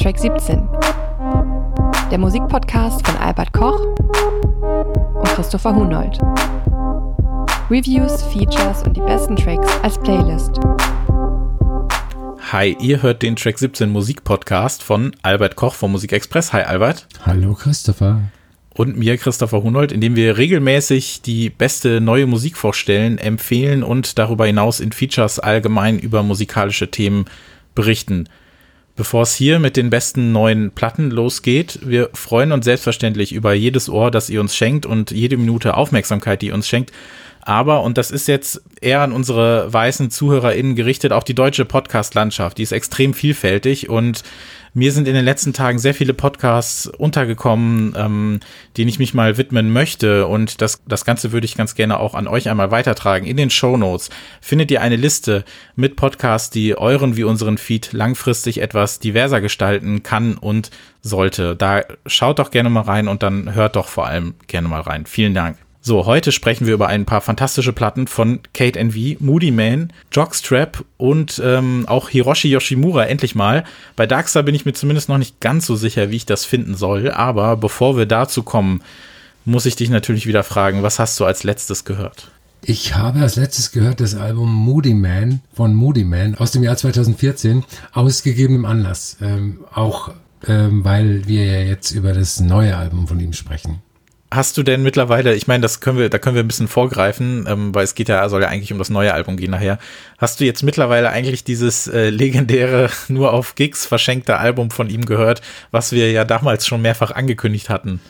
Track 17. Der Musikpodcast von Albert Koch und Christopher Hunold. Reviews, Features und die besten Tracks als Playlist. Hi, ihr hört den Track 17 Musikpodcast von Albert Koch vom Musikexpress. Hi Albert. Hallo Christopher. Und mir, Christopher Hunold, indem wir regelmäßig die beste neue Musik vorstellen, empfehlen und darüber hinaus in Features allgemein über musikalische Themen berichten. Bevor es hier mit den besten neuen Platten losgeht, wir freuen uns selbstverständlich über jedes Ohr, das ihr uns schenkt und jede Minute Aufmerksamkeit, die ihr uns schenkt. Aber, und das ist jetzt eher an unsere weißen ZuhörerInnen gerichtet, auch die deutsche Podcast-Landschaft, die ist extrem vielfältig und mir sind in den letzten Tagen sehr viele Podcasts untergekommen, ähm, denen ich mich mal widmen möchte. Und das, das Ganze würde ich ganz gerne auch an euch einmal weitertragen. In den Show Notes findet ihr eine Liste mit Podcasts, die euren wie unseren Feed langfristig etwas diverser gestalten kann und sollte. Da schaut doch gerne mal rein und dann hört doch vor allem gerne mal rein. Vielen Dank. So, heute sprechen wir über ein paar fantastische Platten von Kate NV, Moody Man, Jockstrap und ähm, auch Hiroshi Yoshimura endlich mal. Bei Darkstar bin ich mir zumindest noch nicht ganz so sicher, wie ich das finden soll, aber bevor wir dazu kommen, muss ich dich natürlich wieder fragen, was hast du als letztes gehört? Ich habe als letztes gehört das Album Moody Man von Moody Man aus dem Jahr 2014, ausgegeben im Anlass. Ähm, auch ähm, weil wir ja jetzt über das neue Album von ihm sprechen. Hast du denn mittlerweile, ich meine, das können wir, da können wir ein bisschen vorgreifen, ähm, weil es geht ja, soll ja eigentlich um das neue Album gehen nachher. Hast du jetzt mittlerweile eigentlich dieses äh, legendäre, nur auf Gigs verschenkte Album von ihm gehört, was wir ja damals schon mehrfach angekündigt hatten?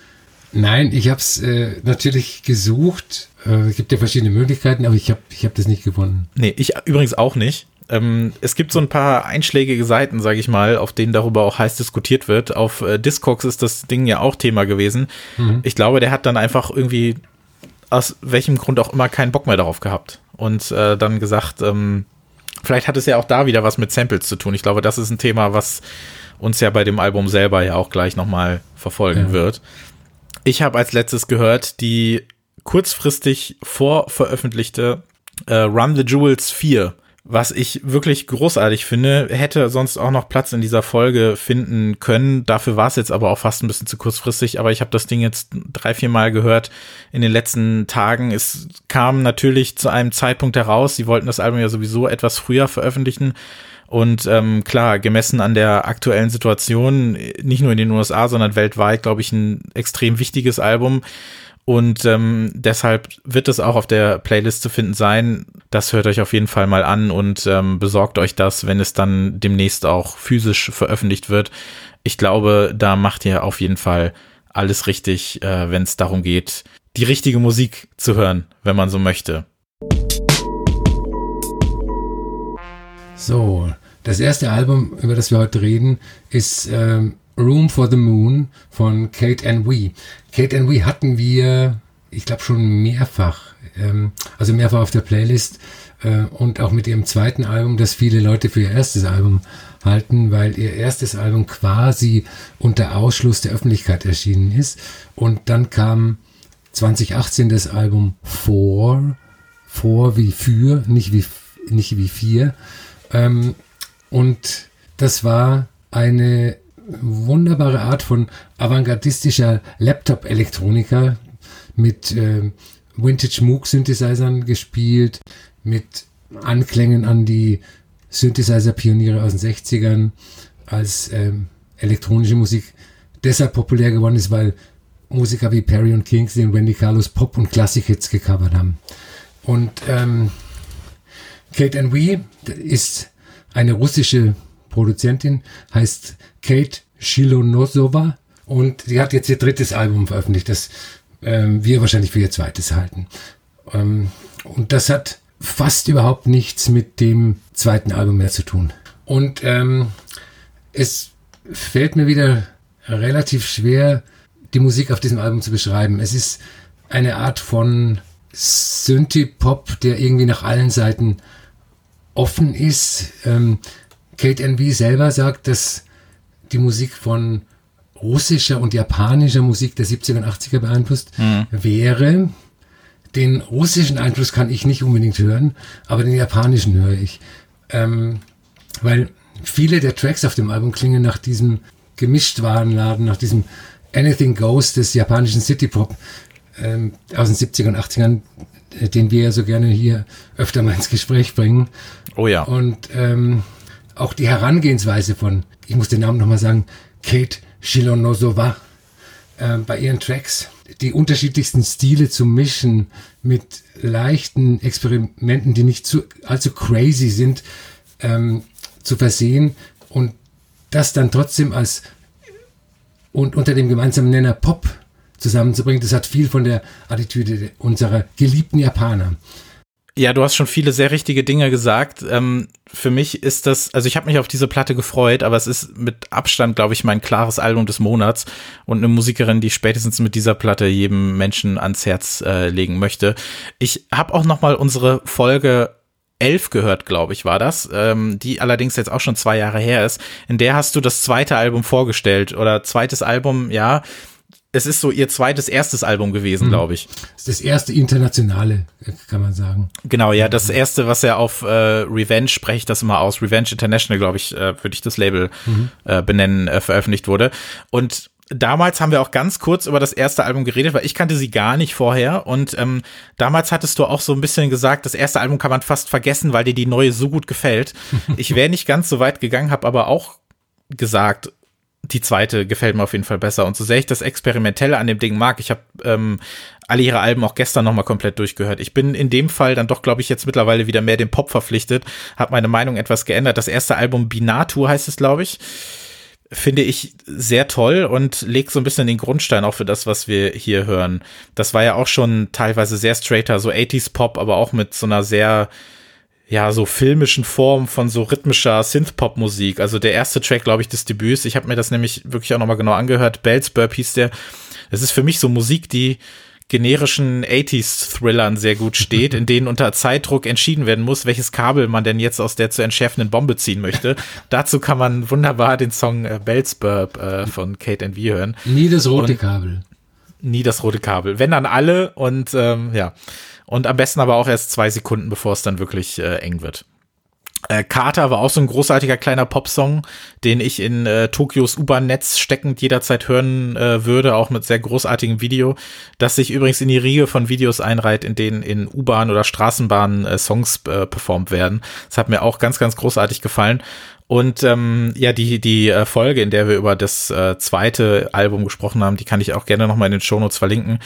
Nein, ich habe es äh, natürlich gesucht. Äh, es gibt ja verschiedene Möglichkeiten, aber ich habe ich hab das nicht gefunden. Nee, ich übrigens auch nicht. Ähm, es gibt so ein paar einschlägige Seiten, sage ich mal, auf denen darüber auch heiß diskutiert wird. Auf äh, Discogs ist das Ding ja auch Thema gewesen. Mhm. Ich glaube, der hat dann einfach irgendwie aus welchem Grund auch immer keinen Bock mehr darauf gehabt und äh, dann gesagt, ähm, vielleicht hat es ja auch da wieder was mit Samples zu tun. Ich glaube, das ist ein Thema, was uns ja bei dem Album selber ja auch gleich nochmal verfolgen ja. wird. Ich habe als letztes gehört die kurzfristig vorveröffentlichte äh, Run the Jewels 4 was ich wirklich großartig finde, hätte sonst auch noch Platz in dieser Folge finden können. Dafür war es jetzt aber auch fast ein bisschen zu kurzfristig. Aber ich habe das Ding jetzt drei, vier Mal gehört in den letzten Tagen. Es kam natürlich zu einem Zeitpunkt heraus. Sie wollten das Album ja sowieso etwas früher veröffentlichen. Und ähm, klar, gemessen an der aktuellen Situation, nicht nur in den USA, sondern weltweit, glaube ich, ein extrem wichtiges Album. Und ähm, deshalb wird es auch auf der Playlist zu finden sein. Das hört euch auf jeden Fall mal an und ähm, besorgt euch das, wenn es dann demnächst auch physisch veröffentlicht wird. Ich glaube, da macht ihr auf jeden Fall alles richtig, äh, wenn es darum geht, die richtige Musik zu hören, wenn man so möchte. So, das erste Album, über das wir heute reden, ist ähm, Room for the Moon von Kate and We. Kate and We hatten wir, ich glaube schon mehrfach, ähm, also mehrfach auf der Playlist äh, und auch mit ihrem zweiten Album, das viele Leute für ihr erstes Album halten, weil ihr erstes Album quasi unter Ausschluss der Öffentlichkeit erschienen ist. Und dann kam 2018 das Album For, For wie für, nicht wie, nicht wie vier. Ähm, und das war eine wunderbare Art von avantgardistischer Laptop-Elektronika mit äh, Vintage Moog-Synthesizern gespielt, mit Anklängen an die Synthesizer-Pioniere aus den 60ern, als ähm, elektronische Musik deshalb populär geworden ist, weil Musiker wie Perry und Kingsley und Wendy Carlos Pop- und Klassik-Hits gecovert haben. Und ähm, Kate and We ist eine russische Produzentin, heißt Kate Shilonosova und sie hat jetzt ihr drittes Album veröffentlicht, das ähm, wir wahrscheinlich für ihr zweites halten. Ähm, und das hat fast überhaupt nichts mit dem zweiten Album mehr zu tun. Und ähm, es fällt mir wieder relativ schwer, die Musik auf diesem Album zu beschreiben. Es ist eine Art von Synthie-Pop, der irgendwie nach allen Seiten offen ist. Ähm, Kate NB selber sagt, dass die Musik von russischer und japanischer Musik der 70er und 80er beeinflusst mhm. wäre. Den russischen Einfluss kann ich nicht unbedingt hören, aber den japanischen höre ich. Ähm, weil viele der Tracks auf dem Album klingen nach diesem Gemischtwarenladen nach diesem Anything Goes des japanischen City Pop ähm, aus den 70er und 80ern, äh, den wir ja so gerne hier öfter mal ins Gespräch bringen. Oh ja. Und ähm, auch die Herangehensweise von, ich muss den Namen nochmal sagen, Kate Shilonosowa äh, bei ihren Tracks, die unterschiedlichsten Stile zu mischen mit leichten Experimenten, die nicht zu, allzu crazy sind, ähm, zu versehen und das dann trotzdem als und unter dem gemeinsamen Nenner Pop zusammenzubringen, das hat viel von der Attitüde unserer geliebten Japaner. Ja, du hast schon viele sehr richtige Dinge gesagt. Ähm, für mich ist das, also ich habe mich auf diese Platte gefreut, aber es ist mit Abstand, glaube ich, mein klares Album des Monats und eine Musikerin, die spätestens mit dieser Platte jedem Menschen ans Herz äh, legen möchte. Ich habe auch noch mal unsere Folge 11 gehört, glaube ich, war das, ähm, die allerdings jetzt auch schon zwei Jahre her ist. In der hast du das zweite Album vorgestellt oder zweites Album, ja, es ist so ihr zweites, erstes Album gewesen, mhm. glaube ich. Das ist das erste internationale, kann man sagen. Genau, ja, das erste, was er auf äh, Revenge, spreche ich das immer aus, Revenge International, glaube ich, äh, würde ich das Label mhm. äh, benennen, äh, veröffentlicht wurde. Und damals haben wir auch ganz kurz über das erste Album geredet, weil ich kannte sie gar nicht vorher. Und ähm, damals hattest du auch so ein bisschen gesagt, das erste Album kann man fast vergessen, weil dir die neue so gut gefällt. ich wäre nicht ganz so weit gegangen, habe aber auch gesagt, die zweite gefällt mir auf jeden Fall besser. Und so sehr ich das Experimentelle an dem Ding mag, ich habe ähm, alle ihre Alben auch gestern nochmal komplett durchgehört. Ich bin in dem Fall dann doch, glaube ich, jetzt mittlerweile wieder mehr dem Pop verpflichtet, habe meine Meinung etwas geändert. Das erste Album Binatu heißt es, glaube ich, finde ich sehr toll und legt so ein bisschen den Grundstein auch für das, was wir hier hören. Das war ja auch schon teilweise sehr straighter, so 80s Pop, aber auch mit so einer sehr ja, so filmischen Form von so rhythmischer Synth-Pop-Musik. Also der erste Track, glaube ich, des Debüts. Ich habe mir das nämlich wirklich auch nochmal genau angehört. Bells Burp hieß der. Es ist für mich so Musik, die generischen 80s-Thrillern sehr gut steht, in denen unter Zeitdruck entschieden werden muss, welches Kabel man denn jetzt aus der zu entschärfenden Bombe ziehen möchte. Dazu kann man wunderbar den Song äh, Bells Burp äh, von Kate and V hören. Nie das rote und Kabel. Nie das rote Kabel. Wenn dann alle und ähm, ja. Und am besten aber auch erst zwei Sekunden, bevor es dann wirklich äh, eng wird. Äh, Carter war auch so ein großartiger kleiner Popsong, den ich in äh, Tokios U-Bahn-Netz steckend jederzeit hören äh, würde, auch mit sehr großartigem Video, das sich übrigens in die Riege von Videos einreiht, in denen in U-Bahn oder Straßenbahnen äh, Songs äh, performt werden. Das hat mir auch ganz, ganz großartig gefallen. Und ähm, ja, die, die äh, Folge, in der wir über das äh, zweite Album gesprochen haben, die kann ich auch gerne nochmal in den Shownotes verlinken.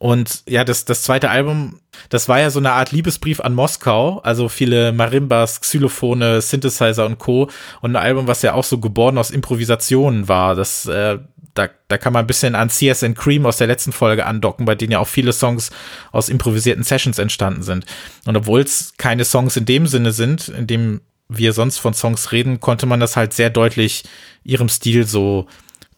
Und ja, das, das zweite Album, das war ja so eine Art Liebesbrief an Moskau, also viele Marimbas, Xylophone, Synthesizer und Co. Und ein Album, was ja auch so geboren aus Improvisationen war. Das, äh, da, da kann man ein bisschen an CSN Cream aus der letzten Folge andocken, bei denen ja auch viele Songs aus improvisierten Sessions entstanden sind. Und obwohl es keine Songs in dem Sinne sind, in dem wir sonst von Songs reden, konnte man das halt sehr deutlich ihrem Stil so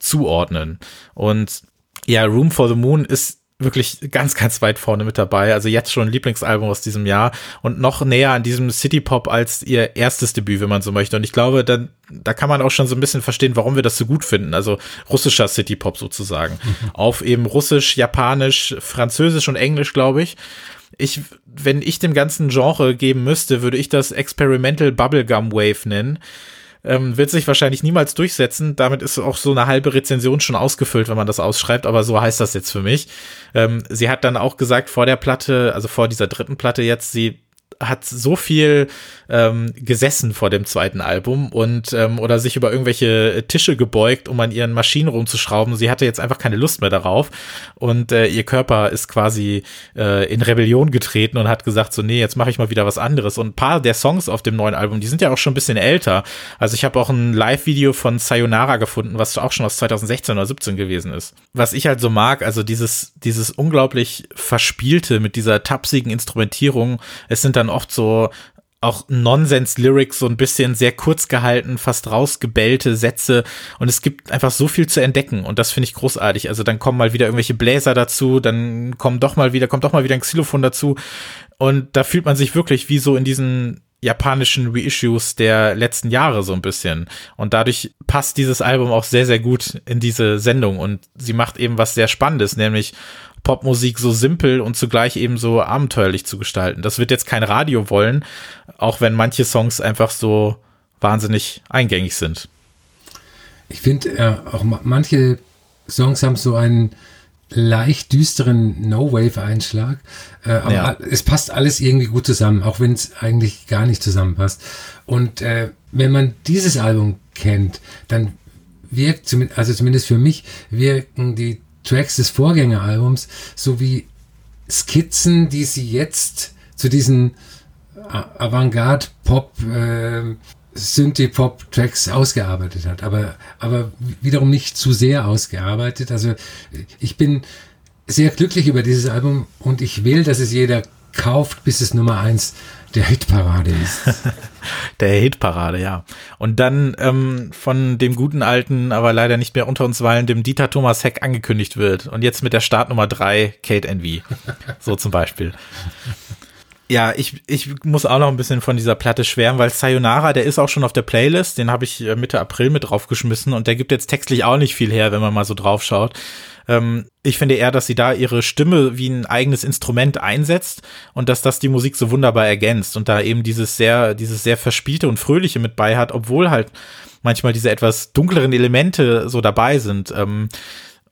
zuordnen. Und ja, Room for the Moon ist wirklich ganz, ganz weit vorne mit dabei. Also jetzt schon ein Lieblingsalbum aus diesem Jahr und noch näher an diesem City Pop als ihr erstes Debüt, wenn man so möchte. Und ich glaube, dann, da kann man auch schon so ein bisschen verstehen, warum wir das so gut finden. Also russischer City Pop sozusagen. Mhm. Auf eben Russisch, Japanisch, Französisch und Englisch, glaube ich. Ich, wenn ich dem ganzen Genre geben müsste, würde ich das Experimental Bubblegum Wave nennen ähm, wird sich wahrscheinlich niemals durchsetzen. Damit ist auch so eine halbe Rezension schon ausgefüllt, wenn man das ausschreibt, aber so heißt das jetzt für mich. Ähm, sie hat dann auch gesagt vor der Platte, also vor dieser dritten Platte jetzt, sie hat so viel ähm, gesessen vor dem zweiten Album und ähm, oder sich über irgendwelche Tische gebeugt, um an ihren Maschinen rumzuschrauben. Sie hatte jetzt einfach keine Lust mehr darauf und äh, ihr Körper ist quasi äh, in Rebellion getreten und hat gesagt so nee, jetzt mache ich mal wieder was anderes. Und ein paar der Songs auf dem neuen Album, die sind ja auch schon ein bisschen älter. Also ich habe auch ein Live-Video von Sayonara gefunden, was auch schon aus 2016 oder 17 gewesen ist. Was ich halt so mag, also dieses dieses unglaublich verspielte mit dieser tapsigen Instrumentierung. Es sind dann oft so auch Nonsens-Lyrics, so ein bisschen sehr kurz gehalten, fast rausgebellte Sätze und es gibt einfach so viel zu entdecken und das finde ich großartig. Also dann kommen mal wieder irgendwelche Bläser dazu, dann kommen doch mal wieder, kommt doch mal wieder ein Xylophon dazu und da fühlt man sich wirklich wie so in diesen japanischen Reissues der letzten Jahre so ein bisschen. Und dadurch passt dieses Album auch sehr, sehr gut in diese Sendung und sie macht eben was sehr Spannendes, nämlich Popmusik so simpel und zugleich eben so abenteuerlich zu gestalten. Das wird jetzt kein Radio wollen, auch wenn manche Songs einfach so wahnsinnig eingängig sind. Ich finde äh, auch manche Songs haben so einen leicht düsteren No-Wave-Einschlag. Äh, aber ja. es passt alles irgendwie gut zusammen, auch wenn es eigentlich gar nicht zusammenpasst. Und äh, wenn man dieses Album kennt, dann wirkt, also zumindest für mich, wirken die Tracks des Vorgängeralbums so wie Skizzen, die sie jetzt zu diesen Avantgarde-Pop, äh, Synthie-Pop-Tracks ausgearbeitet hat, aber, aber wiederum nicht zu sehr ausgearbeitet. Also ich bin sehr glücklich über dieses Album und ich will, dass es jeder kauft, bis es Nummer eins der Hitparade ist. der Hitparade, ja. Und dann ähm, von dem guten alten, aber leider nicht mehr unter uns weilen, dem Dieter Thomas Heck angekündigt wird. Und jetzt mit der Startnummer drei Kate Envy. so zum Beispiel. Ja, ich, ich muss auch noch ein bisschen von dieser Platte schwärmen, weil Sayonara, der ist auch schon auf der Playlist, den habe ich äh, Mitte April mit draufgeschmissen und der gibt jetzt textlich auch nicht viel her, wenn man mal so drauf schaut. Ähm, ich finde eher, dass sie da ihre Stimme wie ein eigenes Instrument einsetzt und dass das die Musik so wunderbar ergänzt und da eben dieses sehr, dieses sehr verspielte und fröhliche mit bei hat, obwohl halt manchmal diese etwas dunkleren Elemente so dabei sind. Ähm,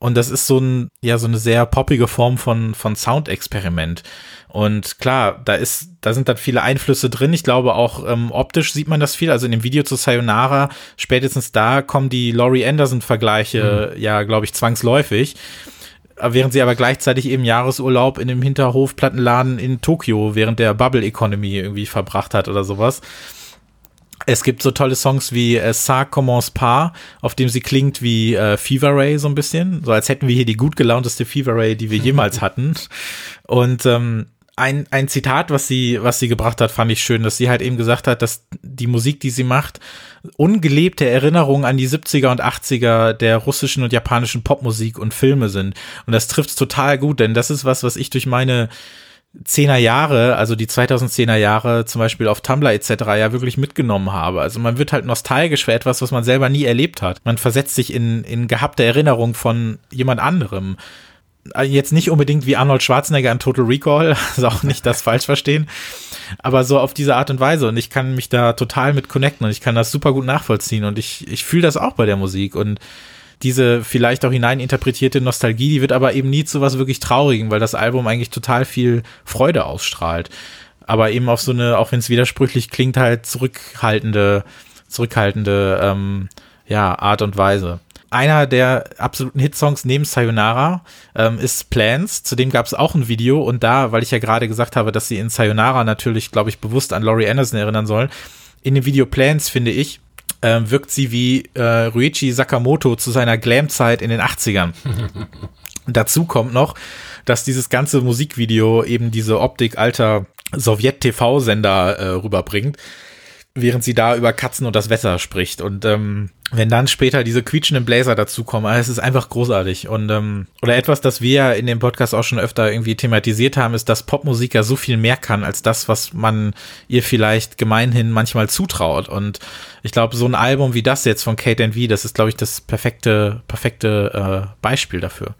und das ist so ein, ja, so eine sehr poppige Form von, von Soundexperiment. Und klar, da ist, da sind dann viele Einflüsse drin. Ich glaube auch ähm, optisch sieht man das viel. Also in dem Video zu Sayonara, spätestens da kommen die Laurie Anderson-Vergleiche mhm. ja, glaube ich, zwangsläufig. Während sie aber gleichzeitig eben Jahresurlaub in dem Hinterhofplattenladen in Tokio während der Bubble Economy irgendwie verbracht hat oder sowas. Es gibt so tolle Songs wie äh, Ça commence pas, auf dem sie klingt wie äh, Fever Ray so ein bisschen, so als hätten wir hier die gut gelaunteste Fever Ray, die wir jemals hatten. Und ähm, ein, ein Zitat, was sie, was sie gebracht hat, fand ich schön, dass sie halt eben gesagt hat, dass die Musik, die sie macht, ungelebte Erinnerungen an die 70er und 80er der russischen und japanischen Popmusik und Filme sind. Und das trifft total gut, denn das ist was, was ich durch meine Zehner Jahre, also die 2010er Jahre zum Beispiel auf Tumblr etc. ja wirklich mitgenommen habe. Also man wird halt nostalgisch für etwas, was man selber nie erlebt hat. Man versetzt sich in, in gehabte Erinnerung von jemand anderem. Äh, jetzt nicht unbedingt wie Arnold Schwarzenegger in Total Recall, also auch nicht das falsch verstehen, aber so auf diese Art und Weise. Und ich kann mich da total mit connecten und ich kann das super gut nachvollziehen. Und ich, ich fühle das auch bei der Musik. Und diese vielleicht auch hineininterpretierte Nostalgie, die wird aber eben nie zu was wirklich Traurigem, weil das Album eigentlich total viel Freude ausstrahlt. Aber eben auf so eine, auch wenn es widersprüchlich klingt, halt zurückhaltende, zurückhaltende ähm, ja, Art und Weise einer der absoluten Hitsongs neben Sayonara ähm, ist Plans. Zudem gab es auch ein Video und da, weil ich ja gerade gesagt habe, dass sie in Sayonara natürlich, glaube ich, bewusst an Laurie Anderson erinnern sollen. In dem Video Plans, finde ich, äh, wirkt sie wie äh, Ruichi Sakamoto zu seiner Glam-Zeit in den 80ern. Dazu kommt noch, dass dieses ganze Musikvideo eben diese Optik alter Sowjet-TV-Sender äh, rüberbringt während sie da über Katzen und das Wetter spricht. Und ähm, wenn dann später diese quietschenden Bläser dazukommen, also es ist einfach großartig. Und ähm, oder etwas, das wir ja in dem Podcast auch schon öfter irgendwie thematisiert haben, ist, dass Popmusik ja so viel mehr kann als das, was man ihr vielleicht gemeinhin manchmal zutraut. Und ich glaube, so ein Album wie das jetzt von Kate V, das ist, glaube ich, das perfekte, perfekte äh, Beispiel dafür.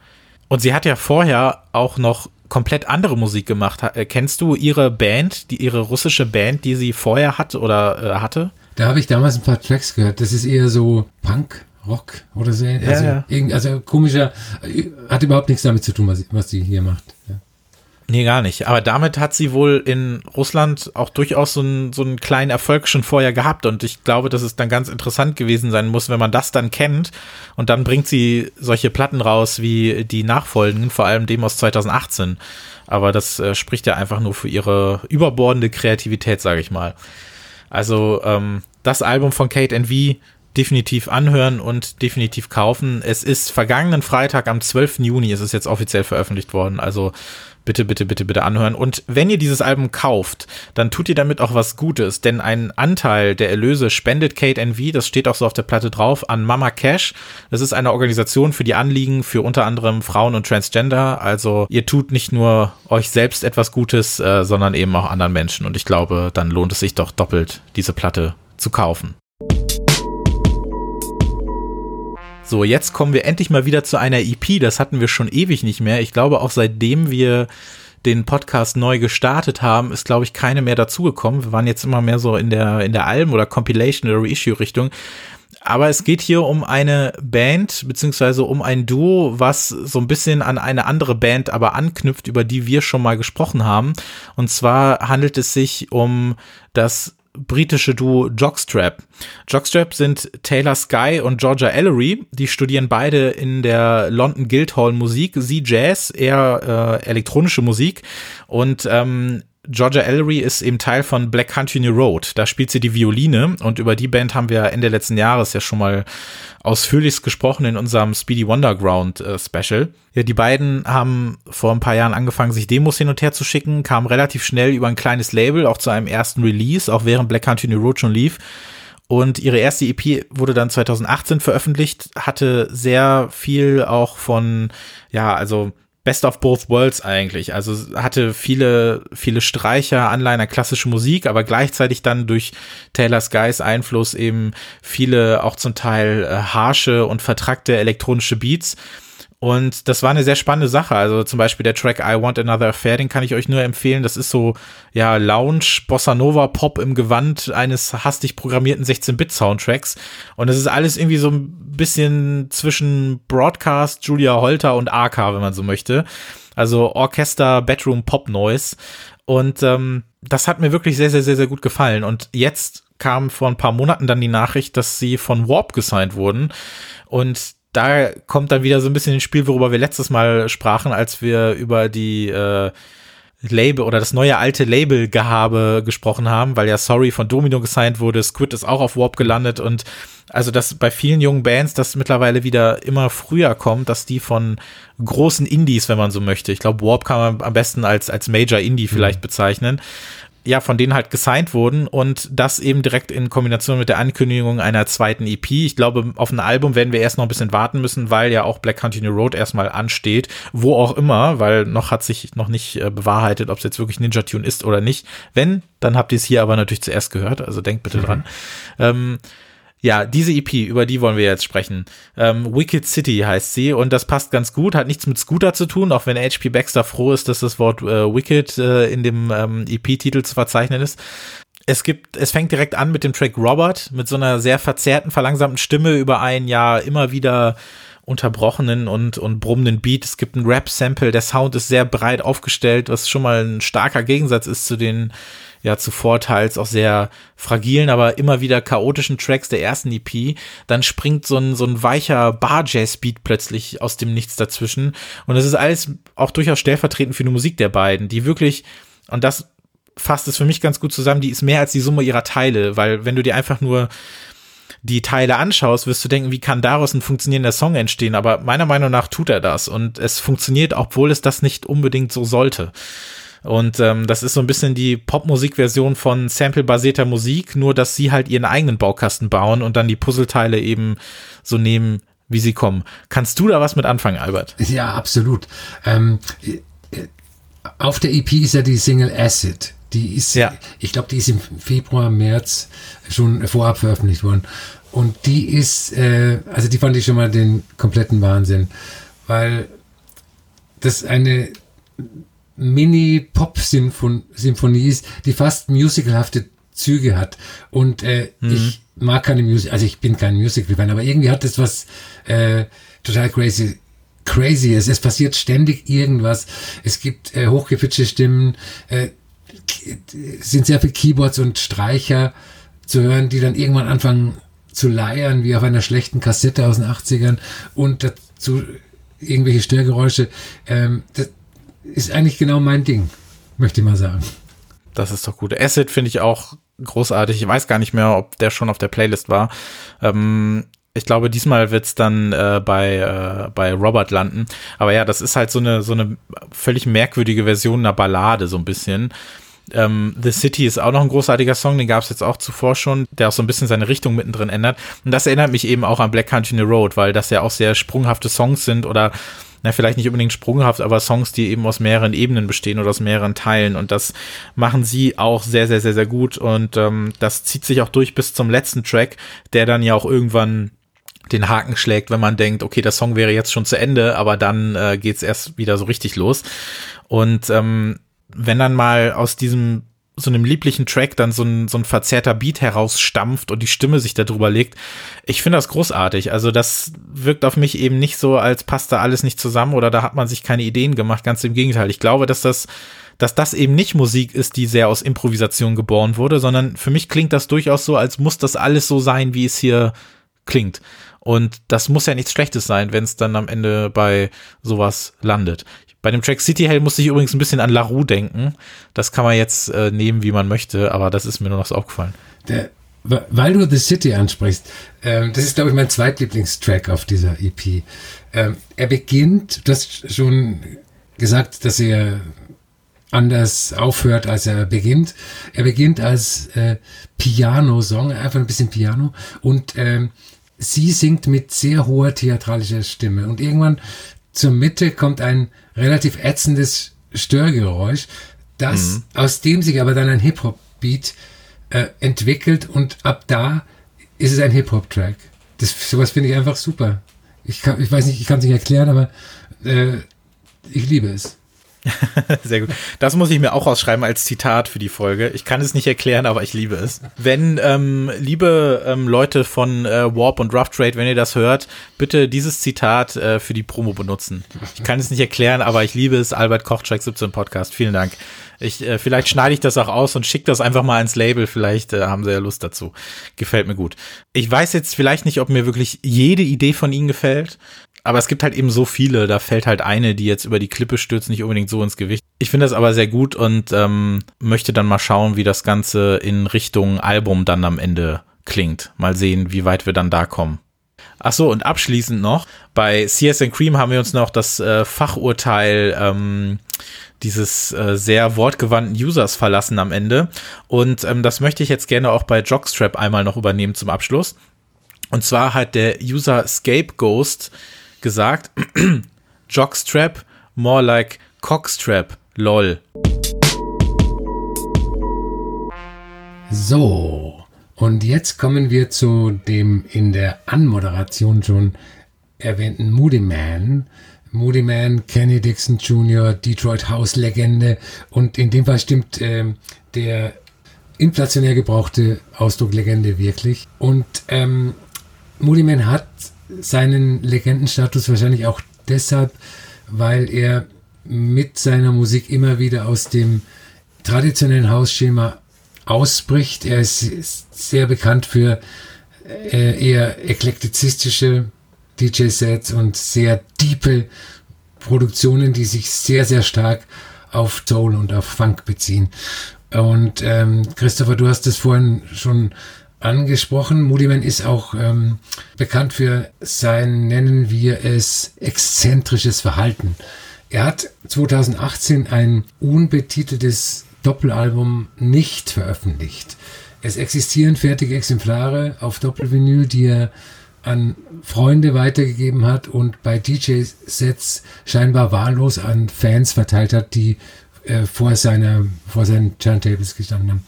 Und sie hat ja vorher auch noch komplett andere Musik gemacht. Äh, kennst du ihre Band, die ihre russische Band, die sie vorher hat oder äh, hatte? Da habe ich damals ein paar Tracks gehört. Das ist eher so Punk, Rock oder so. Also, ja, ja. also komischer, äh, hat überhaupt nichts damit zu tun, was, was sie hier macht. Nee, gar nicht. Aber damit hat sie wohl in Russland auch durchaus so einen, so einen kleinen Erfolg schon vorher gehabt. Und ich glaube, dass es dann ganz interessant gewesen sein muss, wenn man das dann kennt. Und dann bringt sie solche Platten raus wie die nachfolgenden, vor allem dem aus 2018. Aber das äh, spricht ja einfach nur für ihre überbordende Kreativität, sage ich mal. Also ähm, das Album von Kate V definitiv anhören und definitiv kaufen. Es ist vergangenen Freitag am 12. Juni, ist es jetzt offiziell veröffentlicht worden. Also bitte, bitte, bitte, bitte anhören. Und wenn ihr dieses Album kauft, dann tut ihr damit auch was Gutes, denn ein Anteil der Erlöse spendet Kate NV, das steht auch so auf der Platte drauf, an Mama Cash. Das ist eine Organisation für die Anliegen für unter anderem Frauen und Transgender. Also ihr tut nicht nur euch selbst etwas Gutes, äh, sondern eben auch anderen Menschen. Und ich glaube, dann lohnt es sich doch doppelt, diese Platte zu kaufen. So, jetzt kommen wir endlich mal wieder zu einer EP. Das hatten wir schon ewig nicht mehr. Ich glaube, auch seitdem wir den Podcast neu gestartet haben, ist, glaube ich, keine mehr dazugekommen. Wir waren jetzt immer mehr so in der, in der Alben- oder Compilation- oder Reissue-Richtung. Aber es geht hier um eine Band, beziehungsweise um ein Duo, was so ein bisschen an eine andere Band aber anknüpft, über die wir schon mal gesprochen haben. Und zwar handelt es sich um das britische Duo Jockstrap. Jockstrap sind Taylor Sky und Georgia Ellery. Die studieren beide in der London Guildhall Musik. Sie Jazz, eher äh, elektronische Musik. Und ähm, Georgia Ellery ist eben Teil von Black Country New Road. Da spielt sie die Violine und über die Band haben wir Ende letzten Jahres ja schon mal ausführlichst gesprochen in unserem Speedy Wonderground äh, Special. Ja, die beiden haben vor ein paar Jahren angefangen, sich Demos hin und her zu schicken, kamen relativ schnell über ein kleines Label auch zu einem ersten Release, auch während Black Country New Road schon lief. Und ihre erste EP wurde dann 2018 veröffentlicht, hatte sehr viel auch von, ja, also Best of Both Worlds eigentlich. Also hatte viele, viele Streicher, Anleihen an klassische Musik, aber gleichzeitig dann durch Taylor Skys Einfluss eben viele auch zum Teil äh, harsche und vertrackte elektronische Beats. Und das war eine sehr spannende Sache. Also zum Beispiel der Track I Want Another Affair, den kann ich euch nur empfehlen. Das ist so, ja, Lounge, Bossa Nova Pop im Gewand eines hastig programmierten 16-Bit-Soundtracks. Und es ist alles irgendwie so ein bisschen zwischen Broadcast, Julia Holter und AK, wenn man so möchte. Also Orchester, Bedroom, Pop Noise. Und ähm, das hat mir wirklich sehr, sehr, sehr, sehr gut gefallen. Und jetzt kam vor ein paar Monaten dann die Nachricht, dass sie von Warp gesigned wurden. Und da kommt dann wieder so ein bisschen ins Spiel, worüber wir letztes Mal sprachen, als wir über die äh, Label oder das neue alte Label-Gehabe gesprochen haben, weil ja Sorry von Domino gesigned wurde, Squid ist auch auf Warp gelandet und also dass bei vielen jungen Bands das mittlerweile wieder immer früher kommt, dass die von großen Indies, wenn man so möchte, ich glaube Warp kann man am besten als als Major Indie vielleicht mhm. bezeichnen, ja, von denen halt gesigned wurden und das eben direkt in Kombination mit der Ankündigung einer zweiten EP. Ich glaube, auf ein Album werden wir erst noch ein bisschen warten müssen, weil ja auch Black Country New Road erstmal ansteht, wo auch immer, weil noch hat sich noch nicht äh, bewahrheitet, ob es jetzt wirklich Ninja Tune ist oder nicht. Wenn, dann habt ihr es hier aber natürlich zuerst gehört, also denkt bitte mhm. dran. Ähm, ja, diese EP, über die wollen wir jetzt sprechen. Ähm, Wicked City heißt sie und das passt ganz gut, hat nichts mit Scooter zu tun, auch wenn HP Baxter froh ist, dass das Wort äh, Wicked äh, in dem ähm, EP-Titel zu verzeichnen ist. Es gibt, es fängt direkt an mit dem Track Robert, mit so einer sehr verzerrten, verlangsamten Stimme über ein Jahr immer wieder unterbrochenen und, und brummenden Beat. Es gibt ein Rap-Sample, der Sound ist sehr breit aufgestellt, was schon mal ein starker Gegensatz ist zu den ja zuvor teils auch sehr fragilen, aber immer wieder chaotischen Tracks der ersten EP. Dann springt so ein, so ein weicher Bar-Jazz-Beat plötzlich aus dem Nichts dazwischen. Und das ist alles auch durchaus stellvertretend für die Musik der beiden, die wirklich, und das fasst es für mich ganz gut zusammen, die ist mehr als die Summe ihrer Teile, weil wenn du dir einfach nur die Teile anschaust, wirst du denken, wie kann daraus ein funktionierender Song entstehen? Aber meiner Meinung nach tut er das und es funktioniert, obwohl es das nicht unbedingt so sollte. Und ähm, das ist so ein bisschen die Popmusik-Version von Sample-basierter Musik, nur dass sie halt ihren eigenen Baukasten bauen und dann die Puzzleteile eben so nehmen, wie sie kommen. Kannst du da was mit anfangen, Albert? Ja, absolut. Ähm, auf der EP ist ja die Single Acid. Die ist, ja. ich glaube, die ist im Februar, März schon vorab veröffentlicht worden. Und die ist, äh, also die fand ich schon mal den kompletten Wahnsinn, weil das eine Mini-Pop-Symphonie ist, die fast musicalhafte Züge hat. Und äh, mhm. ich mag keine Musik, also ich bin kein Musical-Fan, aber irgendwie hat es was äh, total crazy. Crazy ist. Es passiert ständig irgendwas. Es gibt äh, hochgepitchte Stimmen, äh, sind sehr viele Keyboards und Streicher zu hören, die dann irgendwann anfangen zu leiern, wie auf einer schlechten Kassette aus den 80ern und dazu irgendwelche Störgeräusche. Ähm, das, ist eigentlich genau mein Ding, möchte ich mal sagen. Das ist doch gut. Acid finde ich auch großartig. Ich weiß gar nicht mehr, ob der schon auf der Playlist war. Ähm, ich glaube, diesmal wird's dann äh, bei, äh, bei Robert landen. Aber ja, das ist halt so eine, so eine völlig merkwürdige Version einer Ballade, so ein bisschen. Ähm, The City ist auch noch ein großartiger Song, den gab es jetzt auch zuvor schon, der auch so ein bisschen seine Richtung mittendrin ändert. Und das erinnert mich eben auch an Black Country the Road, weil das ja auch sehr sprunghafte Songs sind oder na, vielleicht nicht unbedingt sprunghaft, aber Songs, die eben aus mehreren Ebenen bestehen oder aus mehreren Teilen. Und das machen sie auch sehr, sehr, sehr, sehr gut. Und ähm, das zieht sich auch durch bis zum letzten Track, der dann ja auch irgendwann den Haken schlägt, wenn man denkt, okay, der Song wäre jetzt schon zu Ende, aber dann äh, geht's erst wieder so richtig los. Und ähm, wenn dann mal aus diesem so einem lieblichen Track dann so ein, so ein verzerrter Beat herausstampft und die Stimme sich darüber legt. Ich finde das großartig. Also das wirkt auf mich eben nicht so, als passt da alles nicht zusammen oder da hat man sich keine Ideen gemacht. Ganz im Gegenteil. Ich glaube, dass das, dass das eben nicht Musik ist, die sehr aus Improvisation geboren wurde, sondern für mich klingt das durchaus so, als muss das alles so sein, wie es hier klingt. Und das muss ja nichts Schlechtes sein, wenn es dann am Ende bei sowas landet. Bei dem Track City Hell musste ich übrigens ein bisschen an LaRue denken. Das kann man jetzt äh, nehmen, wie man möchte, aber das ist mir nur noch so aufgefallen. Der, weil du The City ansprichst, ähm, das ist, glaube ich, mein zweitlieblingstrack auf dieser EP. Ähm, er beginnt, du hast schon gesagt, dass er anders aufhört, als er beginnt. Er beginnt als äh, Piano-Song, einfach ein bisschen Piano und ähm, sie singt mit sehr hoher theatralischer Stimme und irgendwann zur Mitte kommt ein relativ ätzendes Störgeräusch, das, mhm. aus dem sich aber dann ein Hip-Hop-Beat äh, entwickelt und ab da ist es ein Hip-Hop-Track. Das, sowas finde ich einfach super. Ich, kann, ich weiß nicht, ich kann es nicht erklären, aber äh, ich liebe es. Sehr gut. Das muss ich mir auch ausschreiben als Zitat für die Folge. Ich kann es nicht erklären, aber ich liebe es. Wenn, ähm, liebe ähm, Leute von äh, Warp und Rough Trade, wenn ihr das hört, bitte dieses Zitat äh, für die Promo benutzen. Ich kann es nicht erklären, aber ich liebe es. Albert Koch, Track 17 Podcast. Vielen Dank. Ich, äh, vielleicht schneide ich das auch aus und schicke das einfach mal ins Label. Vielleicht äh, haben sie ja Lust dazu. Gefällt mir gut. Ich weiß jetzt vielleicht nicht, ob mir wirklich jede Idee von ihnen gefällt aber es gibt halt eben so viele, da fällt halt eine, die jetzt über die Klippe stürzt, nicht unbedingt so ins Gewicht. Ich finde das aber sehr gut und ähm, möchte dann mal schauen, wie das Ganze in Richtung Album dann am Ende klingt. Mal sehen, wie weit wir dann da kommen. Ach so, und abschließend noch, bei CS Cream haben wir uns noch das äh, Fachurteil ähm, dieses äh, sehr wortgewandten Users verlassen am Ende. Und ähm, das möchte ich jetzt gerne auch bei Jockstrap einmal noch übernehmen zum Abschluss. Und zwar hat der User Scapegoast gesagt, Jockstrap, more like Cockstrap, lol. So, und jetzt kommen wir zu dem in der Anmoderation schon erwähnten Moody Man. Moody Man, Kenny Dixon Jr., Detroit House Legende und in dem Fall stimmt äh, der inflationär gebrauchte Ausdruck Legende wirklich. Und ähm, Moody Man hat seinen Legendenstatus wahrscheinlich auch deshalb, weil er mit seiner Musik immer wieder aus dem traditionellen Hausschema ausbricht. Er ist sehr bekannt für äh, eher eklektizistische DJ-Sets und sehr diepe Produktionen, die sich sehr, sehr stark auf Soul und auf Funk beziehen. Und ähm, Christopher, du hast es vorhin schon angesprochen. Moodyman ist auch ähm, bekannt für sein, nennen wir es, exzentrisches Verhalten. Er hat 2018 ein unbetiteltes Doppelalbum nicht veröffentlicht. Es existieren fertige Exemplare auf Doppelvinyl, die er an Freunde weitergegeben hat und bei DJ-Sets scheinbar wahllos an Fans verteilt hat, die äh, vor, seiner, vor seinen Turntables gestanden haben.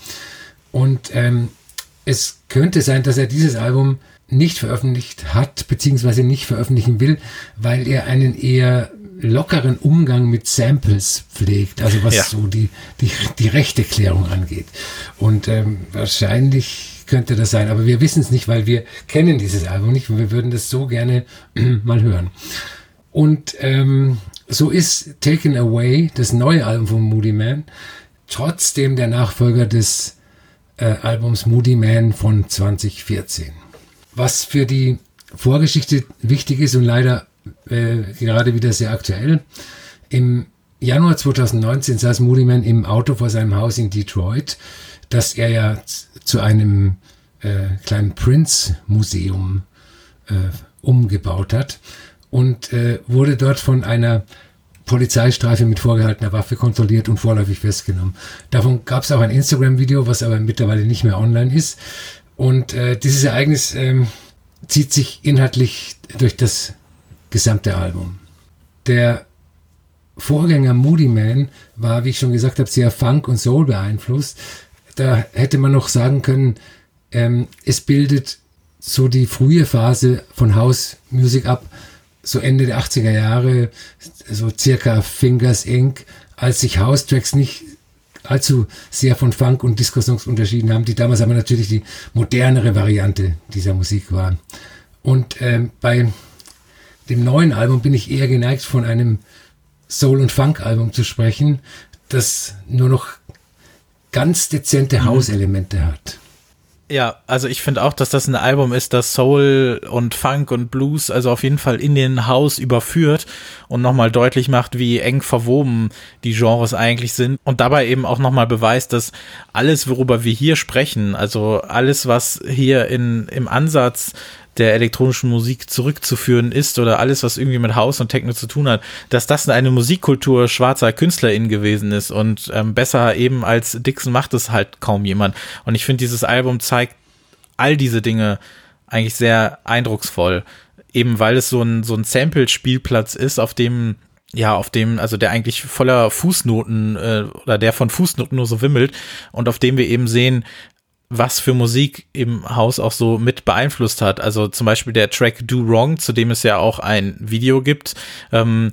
Und ähm, es könnte sein, dass er dieses Album nicht veröffentlicht hat, beziehungsweise nicht veröffentlichen will, weil er einen eher lockeren Umgang mit Samples pflegt, also was ja. so die, die, die rechte Klärung angeht. Und ähm, wahrscheinlich könnte das sein, aber wir wissen es nicht, weil wir kennen dieses Album nicht und wir würden das so gerne mal hören. Und ähm, so ist Taken Away, das neue Album von Moody Man, trotzdem der Nachfolger des äh, Albums Moody Man von 2014. Was für die Vorgeschichte wichtig ist und leider äh, gerade wieder sehr aktuell. Im Januar 2019 saß Moody Man im Auto vor seinem Haus in Detroit, das er ja zu einem äh, kleinen Prince-Museum äh, umgebaut hat und äh, wurde dort von einer Polizeistreife mit vorgehaltener Waffe kontrolliert und vorläufig festgenommen. Davon gab es auch ein Instagram-Video, was aber mittlerweile nicht mehr online ist. Und äh, dieses Ereignis ähm, zieht sich inhaltlich durch das gesamte Album. Der Vorgänger Moody Man war, wie ich schon gesagt habe, sehr Funk und Soul beeinflusst. Da hätte man noch sagen können, ähm, es bildet so die frühe Phase von House Music ab, so Ende der 80er Jahre, so circa Fingers Inc., als sich House Tracks nicht allzu sehr von Funk und Disco-Songs unterschieden haben, die damals aber natürlich die modernere Variante dieser Musik waren. Und ähm, bei dem neuen Album bin ich eher geneigt, von einem Soul- und Funk-Album zu sprechen, das nur noch ganz dezente mhm. Hauselemente hat. Ja, also ich finde auch, dass das ein Album ist, das Soul und Funk und Blues also auf jeden Fall in den Haus überführt und nochmal deutlich macht, wie eng verwoben die Genres eigentlich sind. Und dabei eben auch nochmal beweist, dass alles, worüber wir hier sprechen, also alles, was hier in, im Ansatz der elektronischen Musik zurückzuführen ist oder alles, was irgendwie mit Haus und Techno zu tun hat, dass das eine Musikkultur schwarzer KünstlerInnen gewesen ist und ähm, besser eben als Dixon macht es halt kaum jemand. Und ich finde, dieses Album zeigt all diese Dinge eigentlich sehr eindrucksvoll. Eben weil es so ein, so ein Sample-Spielplatz ist, auf dem ja, auf dem, also der eigentlich voller Fußnoten äh, oder der von Fußnoten nur so wimmelt und auf dem wir eben sehen, was für Musik im Haus auch so mit beeinflusst hat. Also zum Beispiel der Track Do Wrong, zu dem es ja auch ein Video gibt, ähm,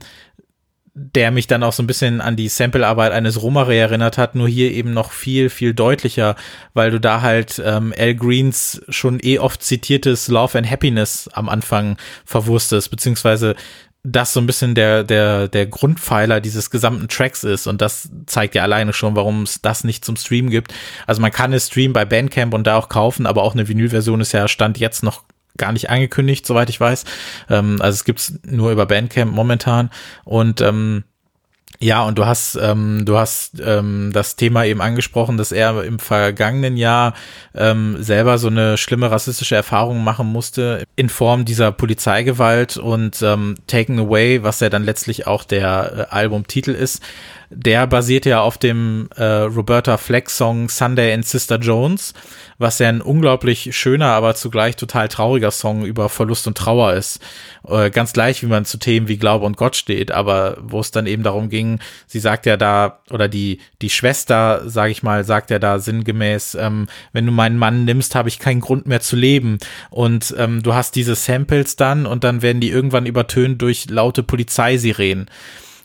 der mich dann auch so ein bisschen an die Samplearbeit eines Romare erinnert hat, nur hier eben noch viel, viel deutlicher, weil du da halt ähm, Al Greens schon eh oft zitiertes Love and Happiness am Anfang verwurstest, beziehungsweise das so ein bisschen der, der, der Grundpfeiler dieses gesamten Tracks ist. Und das zeigt ja alleine schon, warum es das nicht zum Stream gibt. Also man kann es streamen bei Bandcamp und da auch kaufen, aber auch eine Vinylversion ist ja Stand jetzt noch gar nicht angekündigt, soweit ich weiß. Ähm, also es gibt's nur über Bandcamp momentan. Und ähm, ja, und du hast, ähm, du hast ähm, das Thema eben angesprochen, dass er im vergangenen Jahr ähm, selber so eine schlimme rassistische Erfahrung machen musste in Form dieser Polizeigewalt und ähm, Taken Away, was ja dann letztlich auch der äh, Albumtitel ist der basiert ja auf dem äh, Roberta Fleck Song Sunday and Sister Jones, was ja ein unglaublich schöner, aber zugleich total trauriger Song über Verlust und Trauer ist. Äh, ganz gleich, wie man zu Themen wie Glaube und Gott steht, aber wo es dann eben darum ging, sie sagt ja da, oder die, die Schwester, sage ich mal, sagt ja da sinngemäß, ähm, wenn du meinen Mann nimmst, habe ich keinen Grund mehr zu leben. Und ähm, du hast diese Samples dann und dann werden die irgendwann übertönt durch laute Polizeisirenen.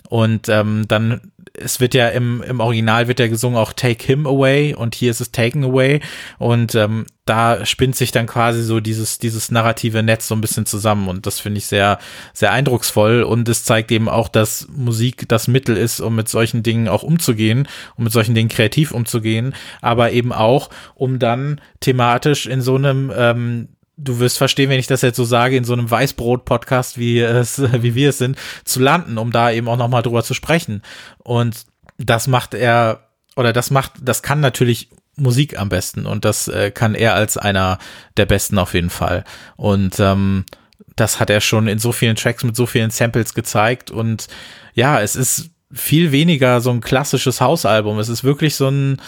Und ähm, dann, es wird ja im, im Original wird ja gesungen auch Take Him Away und hier ist es Taken Away. Und ähm, da spinnt sich dann quasi so dieses, dieses narrative Netz so ein bisschen zusammen. Und das finde ich sehr, sehr eindrucksvoll. Und es zeigt eben auch, dass Musik das Mittel ist, um mit solchen Dingen auch umzugehen, um mit solchen Dingen kreativ umzugehen, aber eben auch, um dann thematisch in so einem ähm, du wirst verstehen, wenn ich das jetzt so sage, in so einem Weißbrot-Podcast, wie es, wie wir es sind, zu landen, um da eben auch nochmal drüber zu sprechen. Und das macht er, oder das macht, das kann natürlich Musik am besten und das äh, kann er als einer der besten auf jeden Fall. Und ähm, das hat er schon in so vielen Tracks mit so vielen Samples gezeigt und ja, es ist viel weniger so ein klassisches Hausalbum. Es ist wirklich so ein,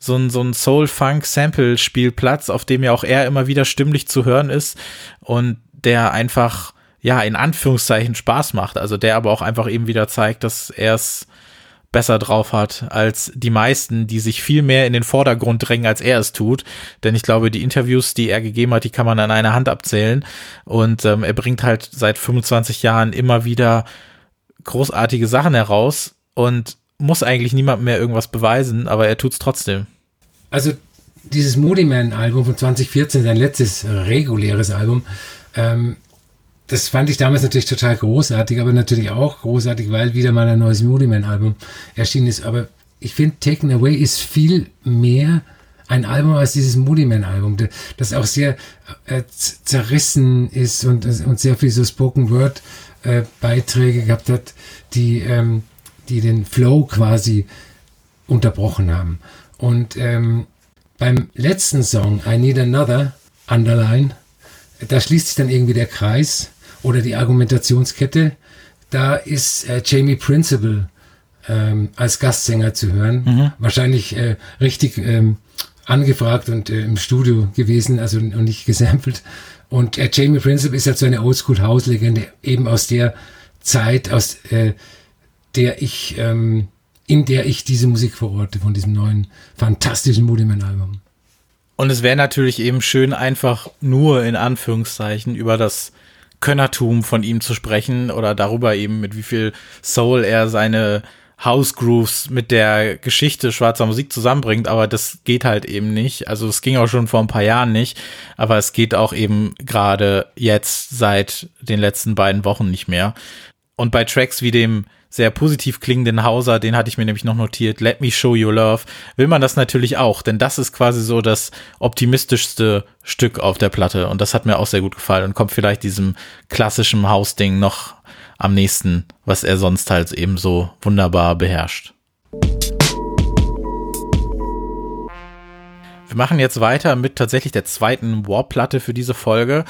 so ein, so ein Soul-Funk-Sample-Spielplatz, auf dem ja auch er immer wieder stimmlich zu hören ist und der einfach, ja, in Anführungszeichen Spaß macht. Also der aber auch einfach eben wieder zeigt, dass er es besser drauf hat als die meisten, die sich viel mehr in den Vordergrund drängen, als er es tut. Denn ich glaube, die Interviews, die er gegeben hat, die kann man an einer Hand abzählen. Und ähm, er bringt halt seit 25 Jahren immer wieder großartige Sachen heraus. Und muss eigentlich niemand mehr irgendwas beweisen, aber er tut es trotzdem. Also dieses Moody Man Album von 2014, sein letztes reguläres Album, ähm, das fand ich damals natürlich total großartig, aber natürlich auch großartig, weil wieder mal ein neues Moody Man Album erschienen ist. Aber ich finde, Taken Away ist viel mehr ein Album als dieses Moody Man Album, das auch sehr äh, zerrissen ist und, und sehr viel so Spoken Word äh, Beiträge gehabt hat, die ähm, die den Flow quasi unterbrochen haben. Und ähm, beim letzten Song, I Need Another, Underline, da schließt sich dann irgendwie der Kreis oder die Argumentationskette. Da ist äh, Jamie Principle ähm, als Gastsänger zu hören. Mhm. Wahrscheinlich äh, richtig ähm, angefragt und äh, im Studio gewesen, also und nicht gesampelt. Und äh, Jamie Principle ist halt so eine Oldschool-Hauslegende, eben aus der Zeit, aus äh, der ich, ähm, in der ich diese Musik verorte von diesem neuen fantastischen Moody-Man-Album. Und es wäre natürlich eben schön, einfach nur in Anführungszeichen über das Könnertum von ihm zu sprechen oder darüber eben, mit wie viel Soul er seine House Grooves mit der Geschichte schwarzer Musik zusammenbringt, aber das geht halt eben nicht. Also es ging auch schon vor ein paar Jahren nicht, aber es geht auch eben gerade jetzt seit den letzten beiden Wochen nicht mehr. Und bei Tracks wie dem sehr positiv klingenden Hauser, den hatte ich mir nämlich noch notiert, Let Me Show You Love, will man das natürlich auch, denn das ist quasi so das optimistischste Stück auf der Platte und das hat mir auch sehr gut gefallen und kommt vielleicht diesem klassischen Hausding noch am nächsten, was er sonst halt eben so wunderbar beherrscht. Wir machen jetzt weiter mit tatsächlich der zweiten Warplatte für diese Folge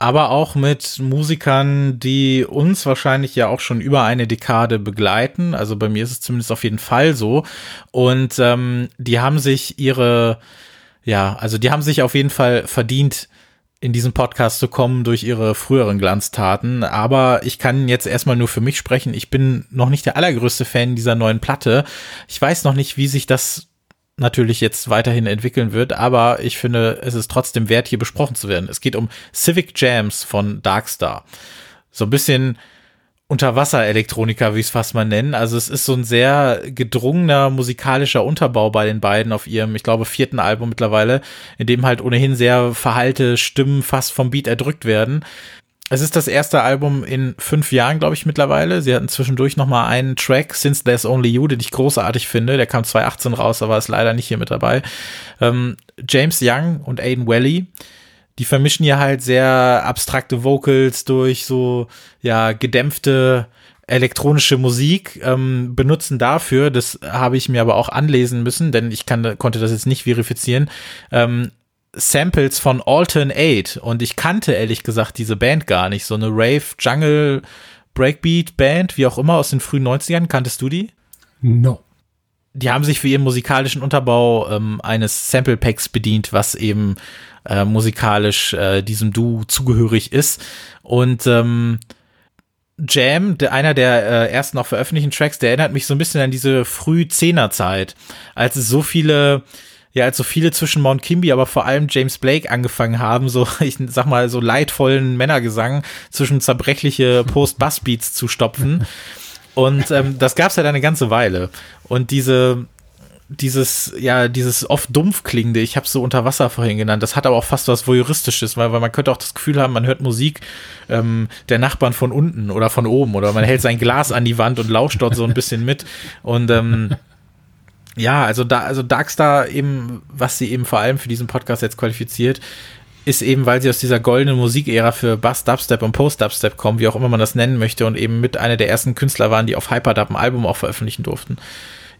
aber auch mit Musikern, die uns wahrscheinlich ja auch schon über eine Dekade begleiten. Also bei mir ist es zumindest auf jeden Fall so. Und ähm, die haben sich ihre, ja, also die haben sich auf jeden Fall verdient, in diesen Podcast zu kommen durch ihre früheren Glanztaten. Aber ich kann jetzt erstmal nur für mich sprechen. Ich bin noch nicht der allergrößte Fan dieser neuen Platte. Ich weiß noch nicht, wie sich das natürlich jetzt weiterhin entwickeln wird, aber ich finde, es ist trotzdem wert, hier besprochen zu werden. Es geht um Civic Jams von Darkstar. So ein bisschen Unterwasser-Elektronika, wie es fast mal nennen. Also es ist so ein sehr gedrungener musikalischer Unterbau bei den beiden auf ihrem, ich glaube, vierten Album mittlerweile, in dem halt ohnehin sehr verhalte Stimmen fast vom Beat erdrückt werden. Es ist das erste Album in fünf Jahren, glaube ich, mittlerweile. Sie hatten zwischendurch noch mal einen Track, Since There's Only You, den ich großartig finde. Der kam 2018 raus, aber ist leider nicht hier mit dabei. Ähm, James Young und Aiden Welly, die vermischen hier halt sehr abstrakte Vocals durch so, ja, gedämpfte elektronische Musik ähm, benutzen dafür, das habe ich mir aber auch anlesen müssen, denn ich kann, konnte das jetzt nicht verifizieren, ähm, Samples von Alton 8 und ich kannte ehrlich gesagt diese Band gar nicht. So eine Rave, Jungle, Breakbeat Band, wie auch immer, aus den frühen 90ern. Kanntest du die? No. Die haben sich für ihren musikalischen Unterbau ähm, eines Sample Packs bedient, was eben äh, musikalisch äh, diesem Duo zugehörig ist. Und ähm, Jam, der, einer der äh, ersten noch veröffentlichten Tracks, der erinnert mich so ein bisschen an diese früh Zehner-Zeit, als es so viele ja, als so viele zwischen Mount Kimby, aber vor allem James Blake angefangen haben, so, ich sag mal, so leidvollen Männergesang zwischen zerbrechliche Post-Bass-Beats zu stopfen. Und ähm, das gab's ja halt eine ganze Weile. Und diese, dieses, ja, dieses oft dumpf klingende, ich habe so unter Wasser vorhin genannt, das hat aber auch fast was Voyeuristisches, weil, weil man könnte auch das Gefühl haben, man hört Musik ähm, der Nachbarn von unten oder von oben oder man hält sein Glas an die Wand und lauscht dort so ein bisschen mit. Und ähm, ja, also da, also Darkstar eben, was sie eben vor allem für diesen Podcast jetzt qualifiziert, ist eben, weil sie aus dieser goldenen Musikära für Bass, Dubstep und Post-Dubstep kommen, wie auch immer man das nennen möchte, und eben mit einer der ersten Künstler waren, die auf Hyperdub ein Album auch veröffentlichen durften.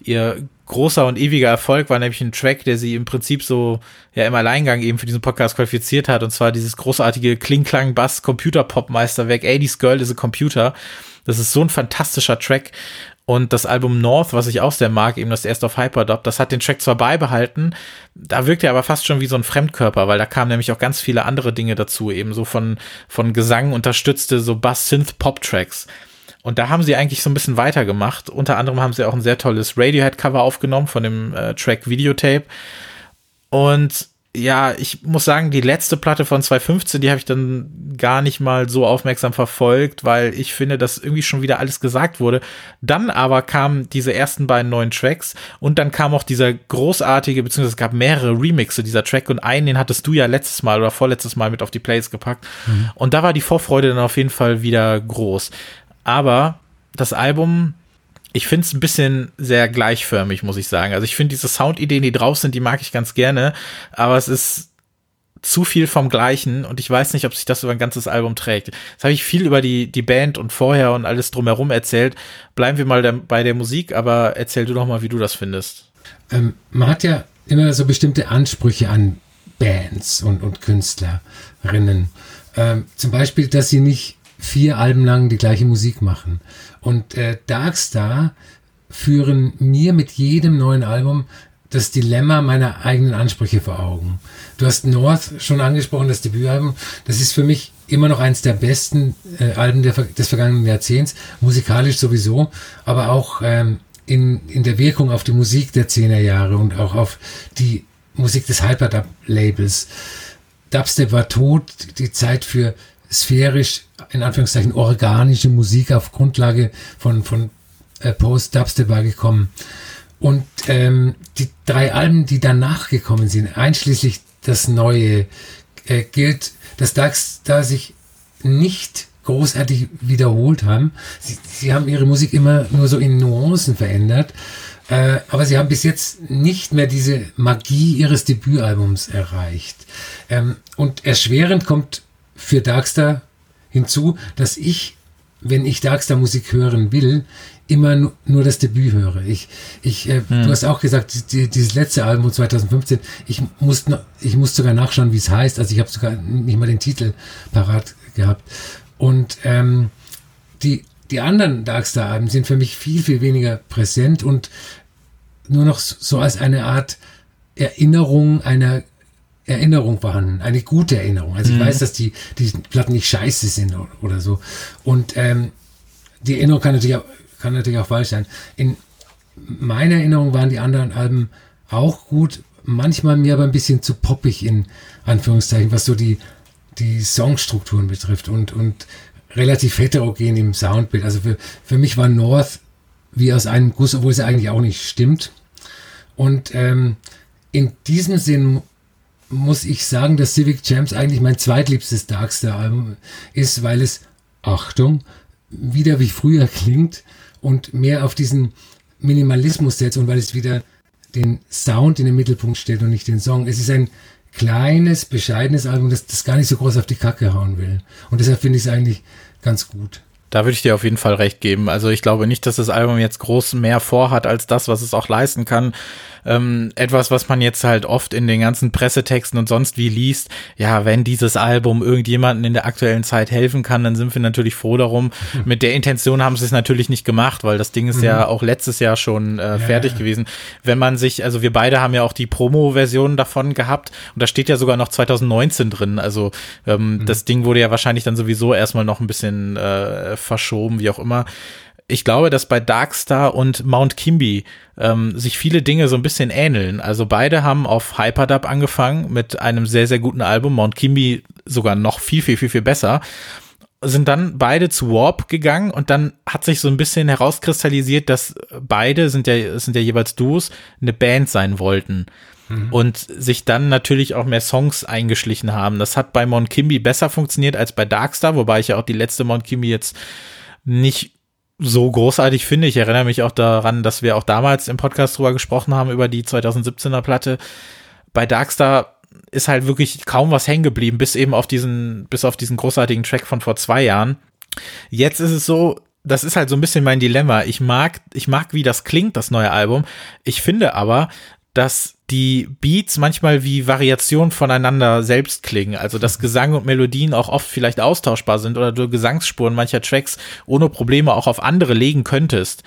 Ihr großer und ewiger Erfolg war nämlich ein Track, der sie im Prinzip so ja im Alleingang eben für diesen Podcast qualifiziert hat, und zwar dieses großartige Kling-Klang-Bass-Computer-Pop-Meisterwerk 80's Girl is a Computer. Das ist so ein fantastischer Track und das Album North, was ich auch sehr mag, eben das erste auf Hyperdub, das hat den Track zwar beibehalten, da wirkt er aber fast schon wie so ein Fremdkörper, weil da kamen nämlich auch ganz viele andere Dinge dazu, eben so von, von Gesang unterstützte, so Bass-Synth-Pop-Tracks. Und da haben sie eigentlich so ein bisschen weitergemacht. Unter anderem haben sie auch ein sehr tolles Radiohead-Cover aufgenommen von dem äh, Track Videotape. Und ja, ich muss sagen, die letzte Platte von 2015, die habe ich dann gar nicht mal so aufmerksam verfolgt, weil ich finde, dass irgendwie schon wieder alles gesagt wurde. Dann aber kamen diese ersten beiden neuen Tracks und dann kam auch dieser großartige, beziehungsweise es gab mehrere Remixe dieser Track und einen, den hattest du ja letztes Mal oder vorletztes Mal mit auf die Plays gepackt. Mhm. Und da war die Vorfreude dann auf jeden Fall wieder groß. Aber das Album ich finde es ein bisschen sehr gleichförmig, muss ich sagen. Also ich finde diese Soundideen, die drauf sind, die mag ich ganz gerne, aber es ist zu viel vom Gleichen und ich weiß nicht, ob sich das über ein ganzes Album trägt. Jetzt habe ich viel über die, die Band und vorher und alles drumherum erzählt. Bleiben wir mal der, bei der Musik, aber erzähl du doch mal, wie du das findest. Ähm, man hat ja immer so bestimmte Ansprüche an Bands und, und Künstlerinnen. Ähm, zum Beispiel, dass sie nicht vier Alben lang die gleiche Musik machen. Und äh, Darkstar führen mir mit jedem neuen Album das Dilemma meiner eigenen Ansprüche vor Augen. Du hast North schon angesprochen, das Debütalbum. Das ist für mich immer noch eins der besten äh, Alben der, des vergangenen Jahrzehnts, musikalisch sowieso, aber auch ähm, in, in der Wirkung auf die Musik der 10er Jahre und auch auf die Musik des Hyperdub-Labels. Dubstep war tot, die Zeit für sphärisch, in Anführungszeichen, organische Musik auf Grundlage von, von äh, Post-Dubstep war gekommen. Und ähm, die drei Alben, die danach gekommen sind, einschließlich das neue, äh, gilt, dass DAX da sich nicht großartig wiederholt haben. Sie, sie haben ihre Musik immer nur so in Nuancen verändert, äh, aber sie haben bis jetzt nicht mehr diese Magie ihres Debütalbums erreicht. Ähm, und erschwerend kommt für Darkstar hinzu, dass ich, wenn ich Darkstar Musik hören will, immer nur, das Debüt höre. Ich, ich, äh, hm. du hast auch gesagt, die, dieses letzte Album 2015, ich muss, ich muss sogar nachschauen, wie es heißt. Also ich habe sogar nicht mal den Titel parat gehabt. Und ähm, die, die anderen Darkstar-Alben sind für mich viel, viel weniger präsent und nur noch so als eine Art Erinnerung einer Erinnerung vorhanden, eine gute Erinnerung. Also ich mhm. weiß, dass die, die Platten nicht scheiße sind oder, oder so. Und ähm, die Erinnerung kann natürlich, auch, kann natürlich auch falsch sein. In meiner Erinnerung waren die anderen Alben auch gut, manchmal mir aber ein bisschen zu poppig in Anführungszeichen, was so die die Songstrukturen betrifft und, und relativ heterogen im Soundbild. Also für, für mich war North wie aus einem Guss, obwohl es eigentlich auch nicht stimmt. Und ähm, in diesem Sinn muss ich sagen, dass Civic Jams eigentlich mein zweitliebstes Darkstar-Album ist, weil es, Achtung, wieder wie früher klingt und mehr auf diesen Minimalismus setzt und weil es wieder den Sound in den Mittelpunkt stellt und nicht den Song. Es ist ein kleines, bescheidenes Album, das, das gar nicht so groß auf die Kacke hauen will. Und deshalb finde ich es eigentlich ganz gut. Da würde ich dir auf jeden Fall recht geben. Also ich glaube nicht, dass das Album jetzt groß mehr vorhat als das, was es auch leisten kann ähm, etwas, was man jetzt halt oft in den ganzen Pressetexten und sonst wie liest. Ja, wenn dieses Album irgendjemanden in der aktuellen Zeit helfen kann, dann sind wir natürlich froh darum. Mit der Intention haben sie es natürlich nicht gemacht, weil das Ding ist mhm. ja auch letztes Jahr schon äh, fertig ja. gewesen. Wenn man sich, also wir beide haben ja auch die Promo-Version davon gehabt und da steht ja sogar noch 2019 drin. Also ähm, mhm. das Ding wurde ja wahrscheinlich dann sowieso erstmal noch ein bisschen äh, verschoben, wie auch immer ich glaube, dass bei Darkstar und Mount Kimby ähm, sich viele Dinge so ein bisschen ähneln. Also beide haben auf Hyperdub angefangen mit einem sehr, sehr guten Album. Mount Kimby sogar noch viel, viel, viel, viel besser. Sind dann beide zu Warp gegangen und dann hat sich so ein bisschen herauskristallisiert, dass beide sind ja, sind ja jeweils Duos, eine Band sein wollten mhm. und sich dann natürlich auch mehr Songs eingeschlichen haben. Das hat bei Mount Kimby besser funktioniert als bei Darkstar, wobei ich ja auch die letzte Mount Kimby jetzt nicht so großartig finde. Ich erinnere mich auch daran, dass wir auch damals im Podcast drüber gesprochen haben, über die 2017er Platte. Bei Darkstar ist halt wirklich kaum was hängen geblieben, bis eben auf diesen, bis auf diesen großartigen Track von vor zwei Jahren. Jetzt ist es so, das ist halt so ein bisschen mein Dilemma. Ich mag, ich mag, wie das klingt, das neue Album. Ich finde aber, dass die Beats manchmal wie Variationen voneinander selbst klingen. Also dass Gesang und Melodien auch oft vielleicht austauschbar sind oder du Gesangsspuren mancher Tracks ohne Probleme auch auf andere legen könntest.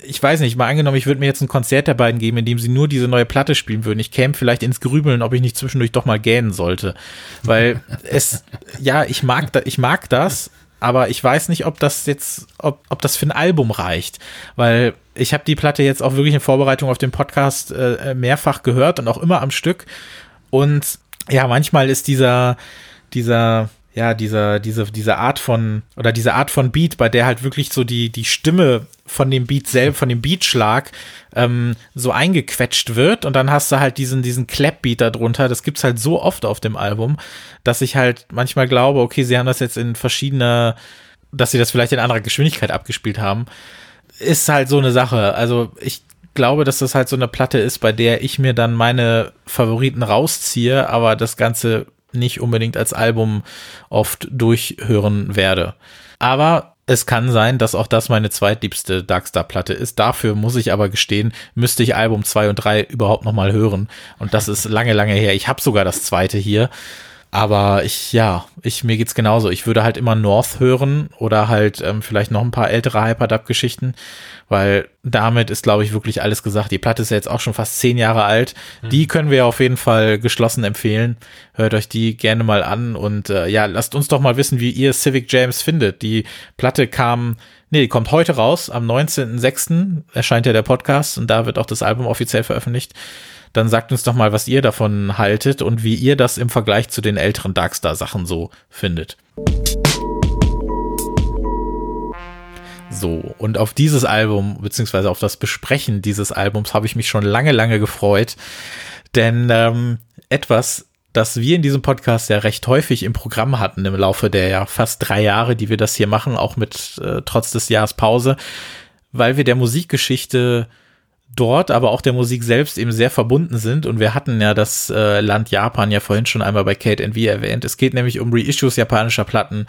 Ich weiß nicht, mal angenommen, ich würde mir jetzt ein Konzert der beiden geben, in dem sie nur diese neue Platte spielen würden. Ich käme vielleicht ins Grübeln, ob ich nicht zwischendurch doch mal gähnen sollte. Weil es, ja, ich mag, da, ich mag das, aber ich weiß nicht, ob das jetzt, ob, ob das für ein Album reicht, weil ich habe die Platte jetzt auch wirklich in Vorbereitung auf den Podcast äh, mehrfach gehört und auch immer am Stück. Und ja, manchmal ist dieser dieser ja, dieser, diese, diese Art von, oder diese Art von Beat, bei der halt wirklich so die, die Stimme von dem Beat selbst, von dem Beatschlag ähm, so eingequetscht wird und dann hast du halt diesen, diesen Clap-Beat darunter. Das gibt's halt so oft auf dem Album, dass ich halt manchmal glaube, okay, sie haben das jetzt in verschiedener, dass sie das vielleicht in anderer Geschwindigkeit abgespielt haben. Ist halt so eine Sache. Also ich glaube, dass das halt so eine Platte ist, bei der ich mir dann meine Favoriten rausziehe, aber das Ganze nicht unbedingt als Album oft durchhören werde. Aber es kann sein, dass auch das meine zweitliebste Darkstar-Platte ist. Dafür muss ich aber gestehen, müsste ich Album 2 und 3 überhaupt noch mal hören. Und das ist lange, lange her. Ich habe sogar das zweite hier. Aber ich, ja, ich, mir geht's genauso. Ich würde halt immer North hören oder halt ähm, vielleicht noch ein paar ältere Hyperdub-Geschichten, weil damit ist, glaube ich, wirklich alles gesagt. Die Platte ist ja jetzt auch schon fast zehn Jahre alt. Mhm. Die können wir auf jeden Fall geschlossen empfehlen. Hört euch die gerne mal an und äh, ja, lasst uns doch mal wissen, wie ihr Civic James findet. Die Platte kam, nee, die kommt heute raus. Am 19.06. erscheint ja der Podcast und da wird auch das Album offiziell veröffentlicht dann sagt uns doch mal, was ihr davon haltet und wie ihr das im Vergleich zu den älteren Darkstar-Sachen so findet. So, und auf dieses Album, beziehungsweise auf das Besprechen dieses Albums, habe ich mich schon lange, lange gefreut. Denn ähm, etwas, das wir in diesem Podcast ja recht häufig im Programm hatten im Laufe der ja fast drei Jahre, die wir das hier machen, auch mit äh, trotz des Jahres Pause, weil wir der Musikgeschichte dort, aber auch der Musik selbst eben sehr verbunden sind. Und wir hatten ja das äh, Land Japan ja vorhin schon einmal bei Kate NV erwähnt. Es geht nämlich um Reissues japanischer Platten,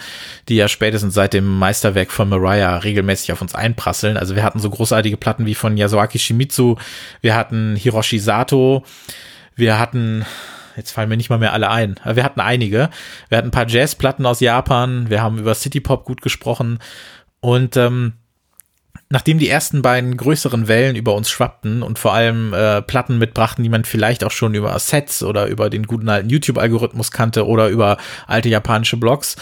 die ja spätestens seit dem Meisterwerk von Mariah regelmäßig auf uns einprasseln. Also wir hatten so großartige Platten wie von Yasuaki Shimizu, wir hatten Hiroshi Sato, wir hatten jetzt fallen mir nicht mal mehr alle ein. Wir hatten einige. Wir hatten ein paar Jazzplatten aus Japan. Wir haben über City Pop gut gesprochen. Und ähm, nachdem die ersten beiden größeren Wellen über uns schwappten und vor allem äh, Platten mitbrachten, die man vielleicht auch schon über Sets oder über den guten alten YouTube-Algorithmus kannte oder über alte japanische Blogs,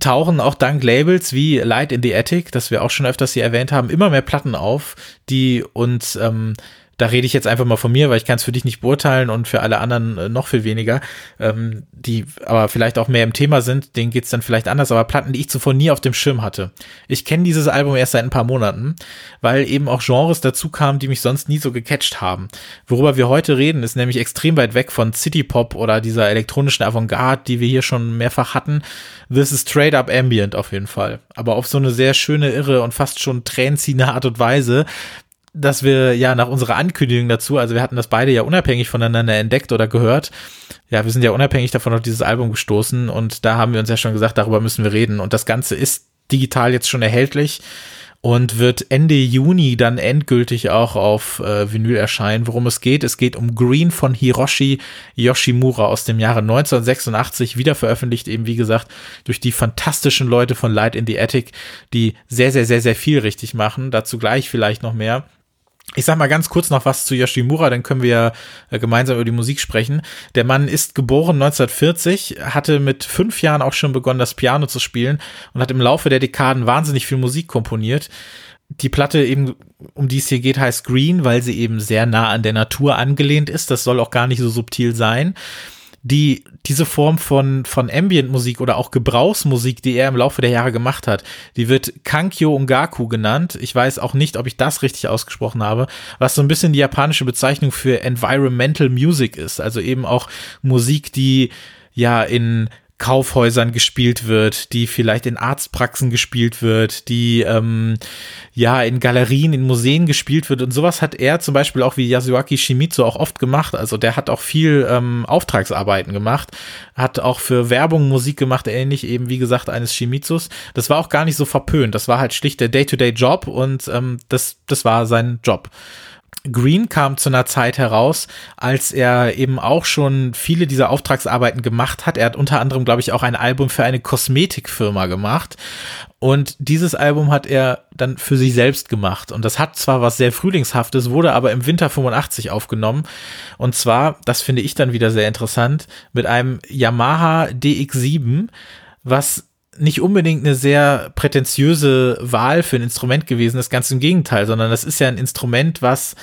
tauchen auch dank Labels wie Light in the Attic, das wir auch schon öfters hier erwähnt haben, immer mehr Platten auf, die uns ähm, da rede ich jetzt einfach mal von mir, weil ich kann es für dich nicht beurteilen und für alle anderen äh, noch viel weniger, ähm, die aber vielleicht auch mehr im Thema sind, denen geht's dann vielleicht anders, aber Platten, die ich zuvor nie auf dem Schirm hatte. Ich kenne dieses Album erst seit ein paar Monaten, weil eben auch Genres dazu kamen, die mich sonst nie so gecatcht haben. Worüber wir heute reden, ist nämlich extrem weit weg von City Pop oder dieser elektronischen Avantgarde, die wir hier schon mehrfach hatten. This is straight up ambient auf jeden Fall. Aber auf so eine sehr schöne, irre und fast schon tränenziehende Art und Weise, dass wir ja nach unserer Ankündigung dazu, also wir hatten das beide ja unabhängig voneinander entdeckt oder gehört. Ja, wir sind ja unabhängig davon auf dieses Album gestoßen und da haben wir uns ja schon gesagt, darüber müssen wir reden. Und das Ganze ist digital jetzt schon erhältlich und wird Ende Juni dann endgültig auch auf äh, Vinyl erscheinen. Worum es geht, es geht um Green von Hiroshi Yoshimura aus dem Jahre 1986, wieder veröffentlicht eben wie gesagt durch die fantastischen Leute von Light in the Attic, die sehr, sehr, sehr, sehr viel richtig machen. Dazu gleich vielleicht noch mehr. Ich sag mal ganz kurz noch was zu Yoshimura, dann können wir äh, gemeinsam über die Musik sprechen. Der Mann ist geboren 1940, hatte mit fünf Jahren auch schon begonnen, das Piano zu spielen und hat im Laufe der Dekaden wahnsinnig viel Musik komponiert. Die Platte eben, um die es hier geht, heißt Green, weil sie eben sehr nah an der Natur angelehnt ist. Das soll auch gar nicht so subtil sein die diese Form von von Ambient-Musik oder auch Gebrauchsmusik, die er im Laufe der Jahre gemacht hat, die wird Kankyo Ungaku genannt. Ich weiß auch nicht, ob ich das richtig ausgesprochen habe, was so ein bisschen die japanische Bezeichnung für Environmental Music ist, also eben auch Musik, die ja in Kaufhäusern gespielt wird, die vielleicht in Arztpraxen gespielt wird, die ähm, ja in Galerien, in Museen gespielt wird und sowas hat er zum Beispiel auch wie Yasuaki Shimizu auch oft gemacht. Also der hat auch viel ähm, Auftragsarbeiten gemacht, hat auch für Werbung Musik gemacht, ähnlich eben wie gesagt eines Shimizus. Das war auch gar nicht so verpönt. Das war halt schlicht der Day-to-Day-Job und ähm, das das war sein Job. Green kam zu einer Zeit heraus, als er eben auch schon viele dieser Auftragsarbeiten gemacht hat. Er hat unter anderem, glaube ich, auch ein Album für eine Kosmetikfirma gemacht. Und dieses Album hat er dann für sich selbst gemacht. Und das hat zwar was sehr Frühlingshaftes, wurde aber im Winter 85 aufgenommen. Und zwar, das finde ich dann wieder sehr interessant, mit einem Yamaha DX7, was nicht unbedingt eine sehr prätentiöse Wahl für ein Instrument gewesen ist, ganz im Gegenteil, sondern das ist ja ein Instrument, was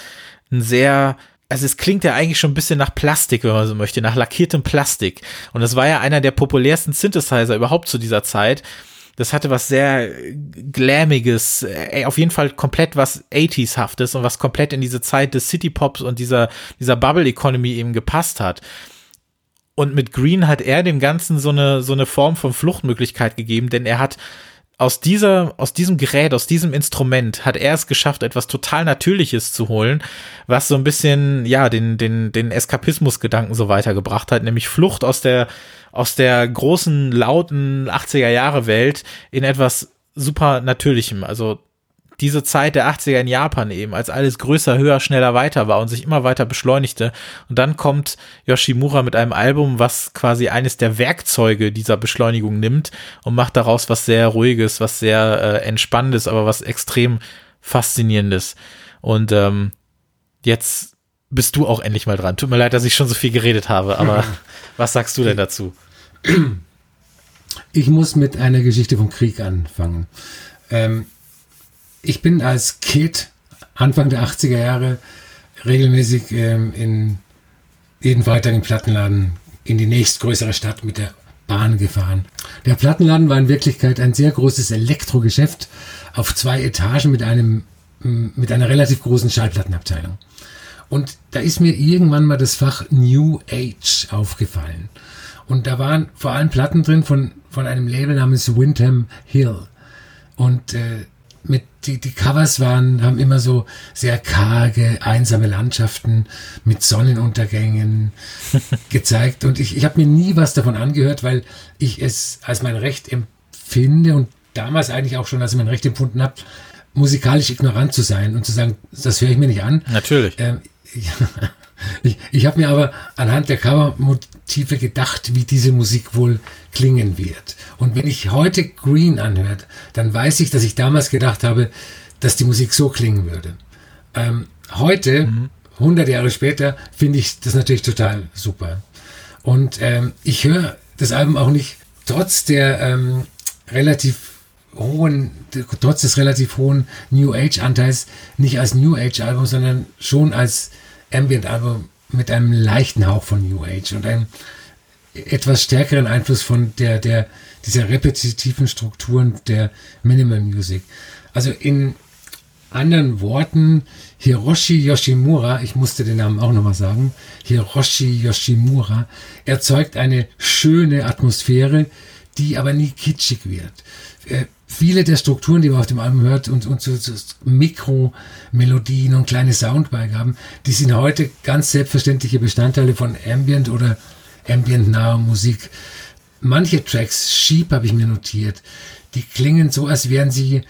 ein sehr also es klingt ja eigentlich schon ein bisschen nach Plastik, wenn man so möchte, nach lackiertem Plastik. Und das war ja einer der populärsten Synthesizer überhaupt zu dieser Zeit. Das hatte was sehr Glammiges, äh, auf jeden Fall komplett was 80s-haftes und was komplett in diese Zeit des City-Pops und dieser, dieser Bubble-Economy eben gepasst hat. Und mit Green hat er dem Ganzen so eine, so eine Form von Fluchtmöglichkeit gegeben, denn er hat aus dieser, aus diesem Gerät, aus diesem Instrument hat er es geschafft, etwas total Natürliches zu holen, was so ein bisschen, ja, den, den, den Eskapismusgedanken so weitergebracht hat, nämlich Flucht aus der, aus der großen, lauten 80er Jahre Welt in etwas super Natürlichem. Also diese Zeit der 80er in Japan eben, als alles größer, höher, schneller, weiter war und sich immer weiter beschleunigte. Und dann kommt Yoshimura mit einem Album, was quasi eines der Werkzeuge dieser Beschleunigung nimmt und macht daraus was sehr ruhiges, was sehr äh, entspannendes, aber was extrem faszinierendes. Und ähm, jetzt bist du auch endlich mal dran. Tut mir leid, dass ich schon so viel geredet habe, aber was sagst du denn dazu? Ich muss mit einer Geschichte vom Krieg anfangen. Ähm, ich bin als Kid Anfang der 80er Jahre regelmäßig ähm, in jeden weiteren Plattenladen in die nächstgrößere Stadt mit der Bahn gefahren. Der Plattenladen war in Wirklichkeit ein sehr großes Elektrogeschäft auf zwei Etagen mit einem mit einer relativ großen Schallplattenabteilung. Und da ist mir irgendwann mal das Fach New Age aufgefallen. Und da waren vor allem Platten drin von, von einem Label namens Windham Hill. Und äh, mit die, die Covers waren, haben immer so sehr karge, einsame Landschaften mit Sonnenuntergängen gezeigt. Und ich, ich habe mir nie was davon angehört, weil ich es als mein Recht empfinde und damals eigentlich auch schon als mein Recht empfunden habe, musikalisch ignorant zu sein und zu sagen, das höre ich mir nicht an. Natürlich. Ähm, ich ich habe mir aber anhand der Covermotive gedacht, wie diese Musik wohl klingen wird. Und wenn ich heute Green anhört, dann weiß ich, dass ich damals gedacht habe, dass die Musik so klingen würde. Ähm, heute, mhm. 100 Jahre später, finde ich das natürlich total super. Und ähm, ich höre das Album auch nicht, trotz der ähm, relativ hohen, trotz des relativ hohen New Age Anteils, nicht als New Age Album, sondern schon als Ambient Album mit einem leichten Hauch von New Age und einem etwas stärkeren Einfluss von der, der, dieser repetitiven Strukturen der Minimal Music. Also in anderen Worten, Hiroshi Yoshimura, ich musste den Namen auch nochmal sagen, Hiroshi Yoshimura erzeugt eine schöne Atmosphäre, die aber nie kitschig wird. Viele der Strukturen, die man auf dem Album hört und, und so, so Mikromelodien und kleine Soundbeigaben, die sind heute ganz selbstverständliche Bestandteile von Ambient oder Ambient-naher Musik. Manche Tracks, Sheep habe ich mir notiert, die klingen so, als wären sie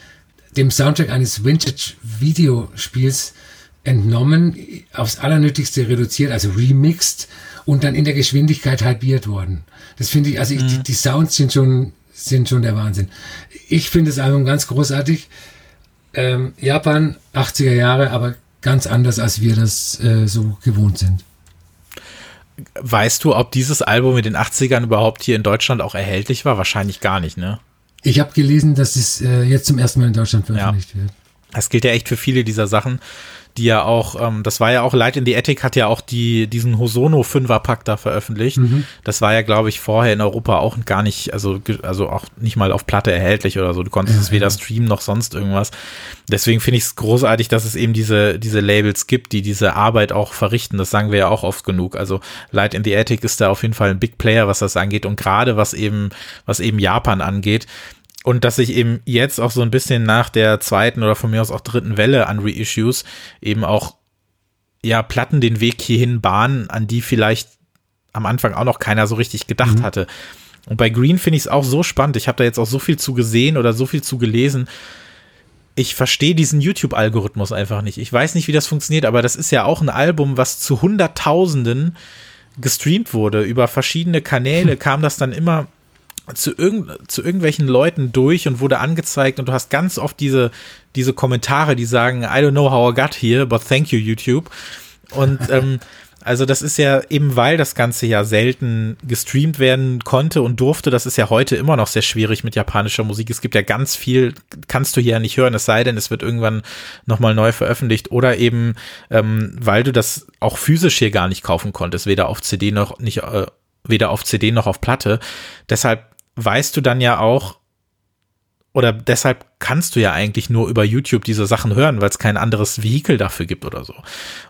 dem Soundtrack eines Vintage-Videospiels entnommen, aufs Allernötigste reduziert, also remixed und dann in der Geschwindigkeit halbiert worden. Das finde ich, also ich, die, mhm. die Sounds sind schon sind schon der Wahnsinn. Ich finde das Album ganz großartig. Ähm, Japan, 80er Jahre, aber ganz anders, als wir das äh, so gewohnt sind. Weißt du, ob dieses Album in den 80ern überhaupt hier in Deutschland auch erhältlich war? Wahrscheinlich gar nicht, ne? Ich habe gelesen, dass es äh, jetzt zum ersten Mal in Deutschland veröffentlicht ja. wird. Das gilt ja echt für viele dieser Sachen die ja auch, ähm, das war ja auch, Light in the Attic hat ja auch die, diesen Hosono Fünferpack da veröffentlicht. Mhm. Das war ja, glaube ich, vorher in Europa auch gar nicht, also, also auch nicht mal auf Platte erhältlich oder so. Du konntest ja, es weder ja. streamen noch sonst irgendwas. Deswegen finde ich es großartig, dass es eben diese, diese Labels gibt, die diese Arbeit auch verrichten. Das sagen wir ja auch oft genug. Also Light in the Attic ist da auf jeden Fall ein Big Player, was das angeht. Und gerade was eben, was eben Japan angeht, und dass sich eben jetzt auch so ein bisschen nach der zweiten oder von mir aus auch dritten Welle an Reissues eben auch ja Platten den Weg hierhin bahnen, an die vielleicht am Anfang auch noch keiner so richtig gedacht mhm. hatte. Und bei Green finde ich es auch so spannend. Ich habe da jetzt auch so viel zu gesehen oder so viel zu gelesen. Ich verstehe diesen YouTube-Algorithmus einfach nicht. Ich weiß nicht, wie das funktioniert, aber das ist ja auch ein Album, was zu Hunderttausenden gestreamt wurde. Über verschiedene Kanäle kam das dann immer zu, irgend, zu irgendwelchen Leuten durch und wurde angezeigt und du hast ganz oft diese, diese Kommentare, die sagen, I don't know how I got here, but thank you, YouTube. Und ähm, also das ist ja eben, weil das Ganze ja selten gestreamt werden konnte und durfte, das ist ja heute immer noch sehr schwierig mit japanischer Musik. Es gibt ja ganz viel, kannst du hier ja nicht hören, es sei denn, es wird irgendwann nochmal neu veröffentlicht oder eben, ähm, weil du das auch physisch hier gar nicht kaufen konntest, weder auf CD noch nicht, äh, weder auf CD noch auf Platte. Deshalb weißt du dann ja auch, oder deshalb kannst du ja eigentlich nur über YouTube diese Sachen hören, weil es kein anderes Vehikel dafür gibt oder so.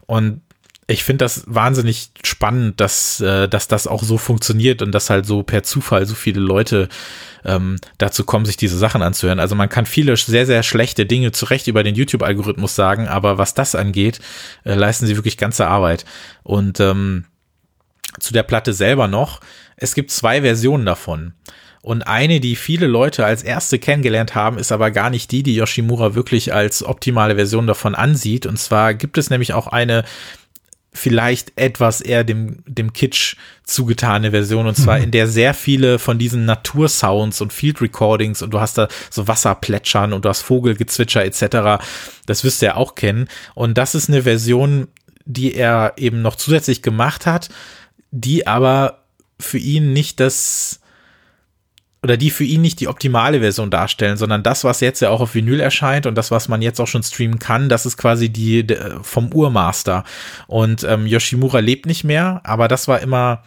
Und ich finde das wahnsinnig spannend, dass, äh, dass das auch so funktioniert und dass halt so per Zufall so viele Leute ähm, dazu kommen, sich diese Sachen anzuhören. Also man kann viele sehr, sehr schlechte Dinge zu Recht über den YouTube-Algorithmus sagen, aber was das angeht, äh, leisten sie wirklich ganze Arbeit. Und ähm, zu der Platte selber noch, es gibt zwei Versionen davon. Und eine, die viele Leute als erste kennengelernt haben, ist aber gar nicht die, die Yoshimura wirklich als optimale Version davon ansieht. Und zwar gibt es nämlich auch eine vielleicht etwas eher dem, dem Kitsch zugetane Version und zwar mhm. in der sehr viele von diesen Natursounds und Field Recordings und du hast da so Wasserplätschern und du hast Vogelgezwitscher etc. Das wirst du ja auch kennen und das ist eine Version, die er eben noch zusätzlich gemacht hat, die aber für ihn nicht das oder die für ihn nicht die optimale Version darstellen, sondern das, was jetzt ja auch auf Vinyl erscheint und das, was man jetzt auch schon streamen kann, das ist quasi die, vom Urmaster. Und ähm, Yoshimura lebt nicht mehr, aber das war immer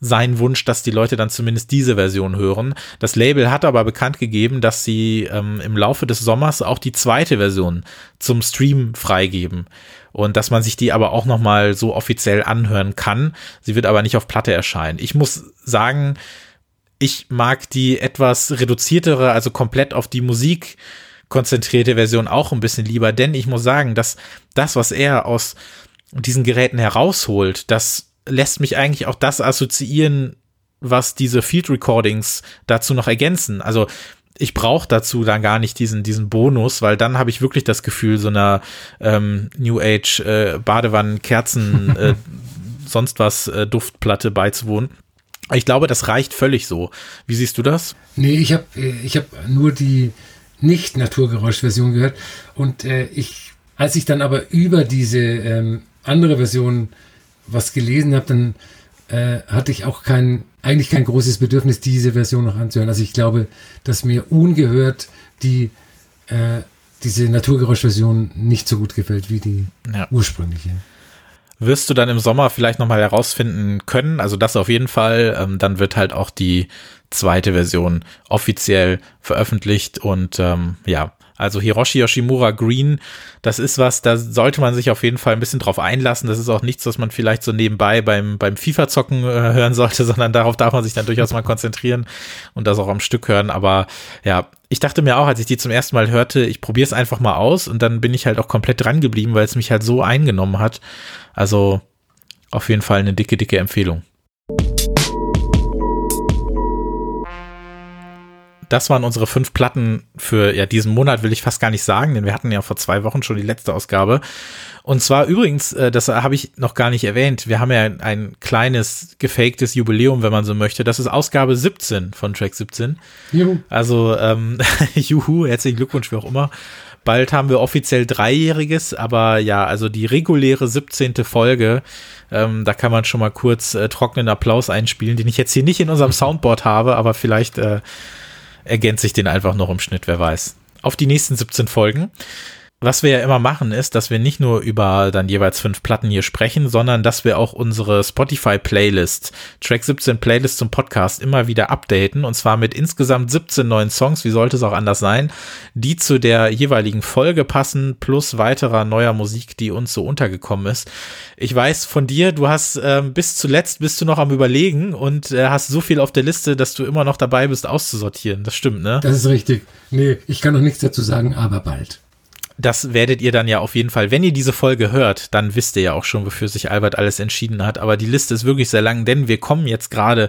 sein Wunsch, dass die Leute dann zumindest diese Version hören. Das Label hat aber bekannt gegeben, dass sie ähm, im Laufe des Sommers auch die zweite Version zum Stream freigeben und dass man sich die aber auch noch mal so offiziell anhören kann. Sie wird aber nicht auf Platte erscheinen. Ich muss sagen, ich mag die etwas reduziertere, also komplett auf die Musik konzentrierte Version auch ein bisschen lieber, denn ich muss sagen, dass das, was er aus diesen Geräten herausholt, das lässt mich eigentlich auch das assoziieren, was diese Field Recordings dazu noch ergänzen. Also ich brauche dazu dann gar nicht diesen, diesen Bonus, weil dann habe ich wirklich das Gefühl, so einer ähm, New Age äh, Badewannen, Kerzen, äh, sonst was äh, Duftplatte beizuwohnen. Ich glaube, das reicht völlig so. Wie siehst du das? Nee, ich habe ich hab nur die nicht-Naturgeräusch-Version gehört. Und äh, ich, als ich dann aber über diese ähm, andere Version was gelesen habe, dann äh, hatte ich auch kein, eigentlich kein großes Bedürfnis, diese Version noch anzuhören. Also ich glaube, dass mir ungehört die äh, diese Naturgeräusch-Version nicht so gut gefällt wie die ja. ursprüngliche wirst du dann im Sommer vielleicht nochmal herausfinden können. Also das auf jeden Fall. Ähm, dann wird halt auch die zweite Version offiziell veröffentlicht und ähm, ja, also Hiroshi Yoshimura Green, das ist was, da sollte man sich auf jeden Fall ein bisschen drauf einlassen. Das ist auch nichts, was man vielleicht so nebenbei beim, beim FIFA-Zocken äh, hören sollte, sondern darauf darf man sich dann durchaus mal konzentrieren und das auch am Stück hören. Aber ja, ich dachte mir auch, als ich die zum ersten Mal hörte, ich probiere es einfach mal aus und dann bin ich halt auch komplett dran geblieben, weil es mich halt so eingenommen hat. Also auf jeden Fall eine dicke, dicke Empfehlung. Das waren unsere fünf Platten für ja diesen Monat, will ich fast gar nicht sagen, denn wir hatten ja vor zwei Wochen schon die letzte Ausgabe. Und zwar übrigens, äh, das habe ich noch gar nicht erwähnt, wir haben ja ein kleines gefaktes Jubiläum, wenn man so möchte. Das ist Ausgabe 17 von Track 17. Juhu. Also, ähm, juhu, herzlichen Glückwunsch, wie auch immer. Bald haben wir offiziell Dreijähriges, aber ja, also die reguläre 17. Folge, ähm, da kann man schon mal kurz äh, trockenen Applaus einspielen, den ich jetzt hier nicht in unserem Soundboard habe, aber vielleicht äh, ergänze ich den einfach noch im Schnitt, wer weiß. Auf die nächsten 17 Folgen was wir ja immer machen, ist, dass wir nicht nur über dann jeweils fünf Platten hier sprechen, sondern dass wir auch unsere Spotify-Playlist, Track 17 Playlist zum Podcast immer wieder updaten und zwar mit insgesamt 17 neuen Songs, wie sollte es auch anders sein, die zu der jeweiligen Folge passen, plus weiterer neuer Musik, die uns so untergekommen ist. Ich weiß von dir, du hast äh, bis zuletzt bist du noch am überlegen und äh, hast so viel auf der Liste, dass du immer noch dabei bist, auszusortieren. Das stimmt, ne? Das ist richtig. Nee, ich kann noch nichts dazu sagen, aber bald das werdet ihr dann ja auf jeden Fall, wenn ihr diese Folge hört, dann wisst ihr ja auch schon, wofür sich Albert alles entschieden hat. Aber die Liste ist wirklich sehr lang, denn wir kommen jetzt gerade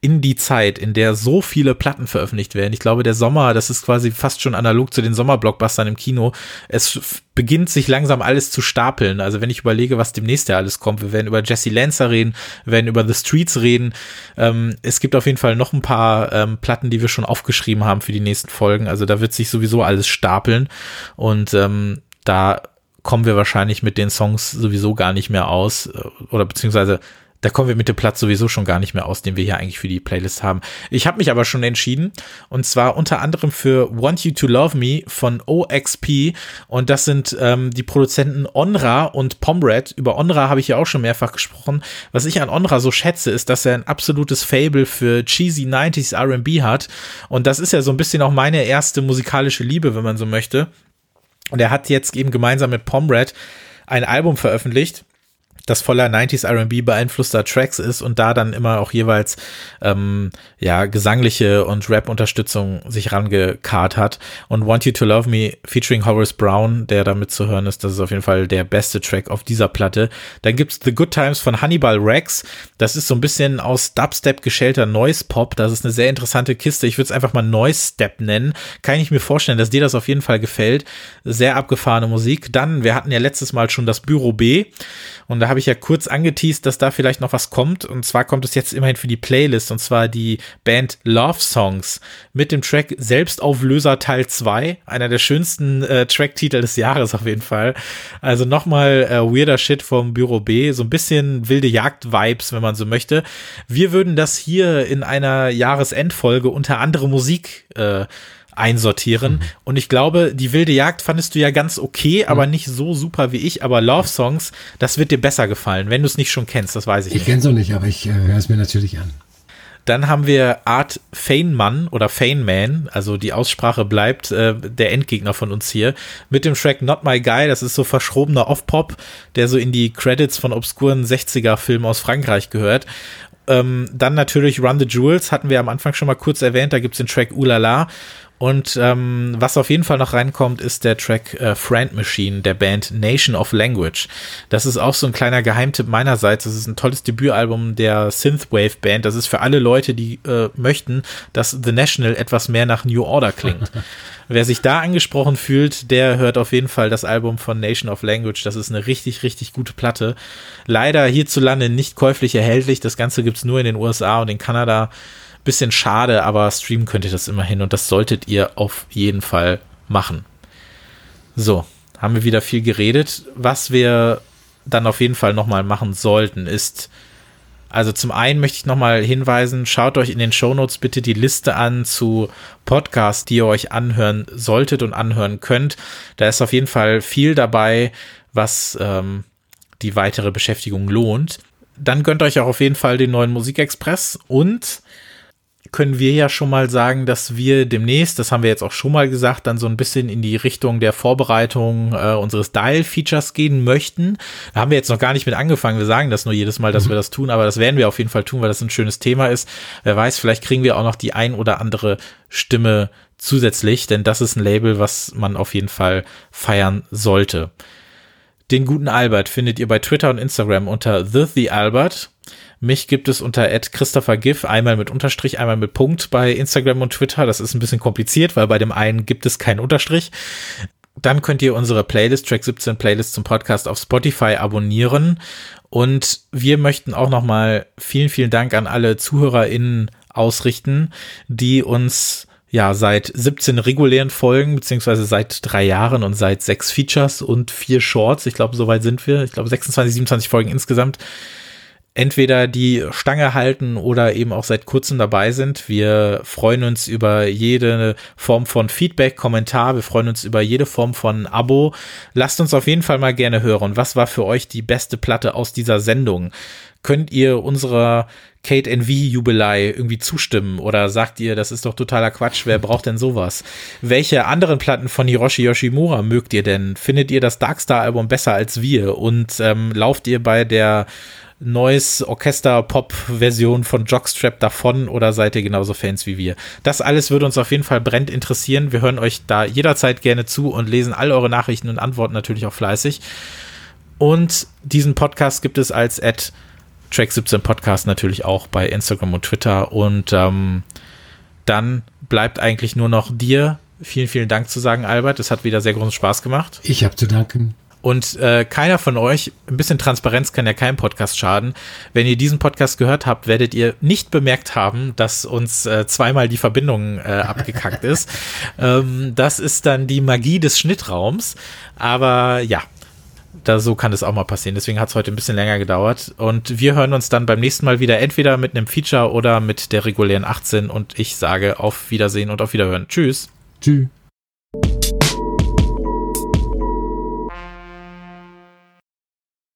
in die Zeit, in der so viele Platten veröffentlicht werden. Ich glaube, der Sommer, das ist quasi fast schon analog zu den Sommerblockbustern im Kino. Es beginnt sich langsam alles zu stapeln. Also wenn ich überlege, was demnächst ja alles kommt, wir werden über Jesse Lancer reden, wir werden über The Streets reden. Ähm, es gibt auf jeden Fall noch ein paar ähm, Platten, die wir schon aufgeschrieben haben für die nächsten Folgen. Also da wird sich sowieso alles stapeln und ähm, da kommen wir wahrscheinlich mit den Songs sowieso gar nicht mehr aus äh, oder beziehungsweise da kommen wir mit dem Platz sowieso schon gar nicht mehr aus, den wir hier eigentlich für die Playlist haben. Ich habe mich aber schon entschieden und zwar unter anderem für Want You to Love Me von OXP und das sind ähm, die Produzenten Onra und Pomrad. Über Onra habe ich ja auch schon mehrfach gesprochen. Was ich an Onra so schätze, ist, dass er ein absolutes Fable für cheesy 90s R&B hat und das ist ja so ein bisschen auch meine erste musikalische Liebe, wenn man so möchte. Und er hat jetzt eben gemeinsam mit Pomrad ein Album veröffentlicht das voller 90s R&B beeinflusster Tracks ist und da dann immer auch jeweils ähm, ja gesangliche und Rap-Unterstützung sich rangekarrt hat. Und Want You to Love Me featuring Horace Brown, der damit zu hören ist, das ist auf jeden Fall der beste Track auf dieser Platte. Dann gibt's The Good Times von Hannibal Rex, das ist so ein bisschen aus Dubstep geschälter Noise Pop, das ist eine sehr interessante Kiste, ich würde es einfach mal Noise Step nennen, kann ich mir vorstellen, dass dir das auf jeden Fall gefällt, sehr abgefahrene Musik. Dann, wir hatten ja letztes Mal schon das Büro B. Und habe ich ja kurz angeteased, dass da vielleicht noch was kommt. Und zwar kommt es jetzt immerhin für die Playlist. Und zwar die Band Love Songs mit dem Track Selbstauflöser Teil 2. Einer der schönsten äh, Tracktitel des Jahres auf jeden Fall. Also nochmal äh, weirder Shit vom Büro B. So ein bisschen wilde Jagd-Vibes, wenn man so möchte. Wir würden das hier in einer Jahresendfolge unter andere Musik äh, einsortieren. Mhm. Und ich glaube, die wilde Jagd fandest du ja ganz okay, mhm. aber nicht so super wie ich. Aber Love Songs, das wird dir besser gefallen, wenn du es nicht schon kennst, das weiß ich, ich nicht. Ich kenne es noch nicht, aber ich äh, höre es mir natürlich an. Dann haben wir Art Feynman oder Feynman, also die Aussprache bleibt äh, der Endgegner von uns hier, mit dem Track Not My Guy, das ist so verschrobener Off-Pop, der so in die Credits von obskuren 60er-Filmen aus Frankreich gehört. Ähm, dann natürlich Run the Jewels, hatten wir am Anfang schon mal kurz erwähnt, da gibt's den Track Ulala und ähm, was auf jeden Fall noch reinkommt, ist der Track äh, Friend Machine der Band Nation of Language. Das ist auch so ein kleiner Geheimtipp meinerseits. Das ist ein tolles Debütalbum der Synthwave Band. Das ist für alle Leute, die äh, möchten, dass The National etwas mehr nach New Order klingt. Wer sich da angesprochen fühlt, der hört auf jeden Fall das Album von Nation of Language. Das ist eine richtig, richtig gute Platte. Leider hierzulande nicht käuflich erhältlich. Das Ganze gibt's nur in den USA und in Kanada. Bisschen schade, aber streamen könnt ihr das immerhin und das solltet ihr auf jeden Fall machen. So, haben wir wieder viel geredet. Was wir dann auf jeden Fall nochmal machen sollten, ist, also zum einen möchte ich nochmal hinweisen, schaut euch in den Shownotes bitte die Liste an zu Podcasts, die ihr euch anhören solltet und anhören könnt. Da ist auf jeden Fall viel dabei, was ähm, die weitere Beschäftigung lohnt. Dann gönnt euch auch auf jeden Fall den neuen Musikexpress und können wir ja schon mal sagen, dass wir demnächst, das haben wir jetzt auch schon mal gesagt, dann so ein bisschen in die Richtung der Vorbereitung äh, unseres Dial-Features gehen möchten. Da haben wir jetzt noch gar nicht mit angefangen. Wir sagen das nur jedes Mal, dass mhm. wir das tun, aber das werden wir auf jeden Fall tun, weil das ein schönes Thema ist. Wer weiß, vielleicht kriegen wir auch noch die ein oder andere Stimme zusätzlich, denn das ist ein Label, was man auf jeden Fall feiern sollte. Den guten Albert findet ihr bei Twitter und Instagram unter The The Albert. Mich gibt es unter Christopher Giff, einmal mit Unterstrich, einmal mit Punkt bei Instagram und Twitter. Das ist ein bisschen kompliziert, weil bei dem einen gibt es keinen Unterstrich. Dann könnt ihr unsere Playlist, Track 17 Playlist zum Podcast auf Spotify abonnieren. Und wir möchten auch nochmal vielen, vielen Dank an alle ZuhörerInnen ausrichten, die uns ja seit 17 regulären Folgen, beziehungsweise seit drei Jahren und seit sechs Features und vier Shorts, ich glaube, soweit sind wir, ich glaube 26, 27 Folgen insgesamt, entweder die Stange halten oder eben auch seit kurzem dabei sind. Wir freuen uns über jede Form von Feedback, Kommentar. Wir freuen uns über jede Form von Abo. Lasst uns auf jeden Fall mal gerne hören. Was war für euch die beste Platte aus dieser Sendung? Könnt ihr unserer Kate NV Jubilei irgendwie zustimmen oder sagt ihr, das ist doch totaler Quatsch, wer braucht denn sowas? Welche anderen Platten von Hiroshi Yoshimura mögt ihr denn? Findet ihr das Darkstar Album besser als wir und ähm, lauft ihr bei der neues Orchester-Pop-Version von Jockstrap davon oder seid ihr genauso Fans wie wir? Das alles würde uns auf jeden Fall brennend interessieren. Wir hören euch da jederzeit gerne zu und lesen all eure Nachrichten und antworten natürlich auch fleißig. Und diesen Podcast gibt es als at Track 17 Podcast natürlich auch bei Instagram und Twitter. Und ähm, dann bleibt eigentlich nur noch dir vielen, vielen Dank zu sagen, Albert. Es hat wieder sehr großen Spaß gemacht. Ich habe zu danken. Und äh, keiner von euch, ein bisschen Transparenz kann ja keinem Podcast schaden. Wenn ihr diesen Podcast gehört habt, werdet ihr nicht bemerkt haben, dass uns äh, zweimal die Verbindung äh, abgekackt ist. ähm, das ist dann die Magie des Schnittraums. Aber ja, da so kann es auch mal passieren. Deswegen hat es heute ein bisschen länger gedauert. Und wir hören uns dann beim nächsten Mal wieder entweder mit einem Feature oder mit der regulären 18. Und ich sage auf Wiedersehen und auf Wiederhören. Tschüss. Tschüss.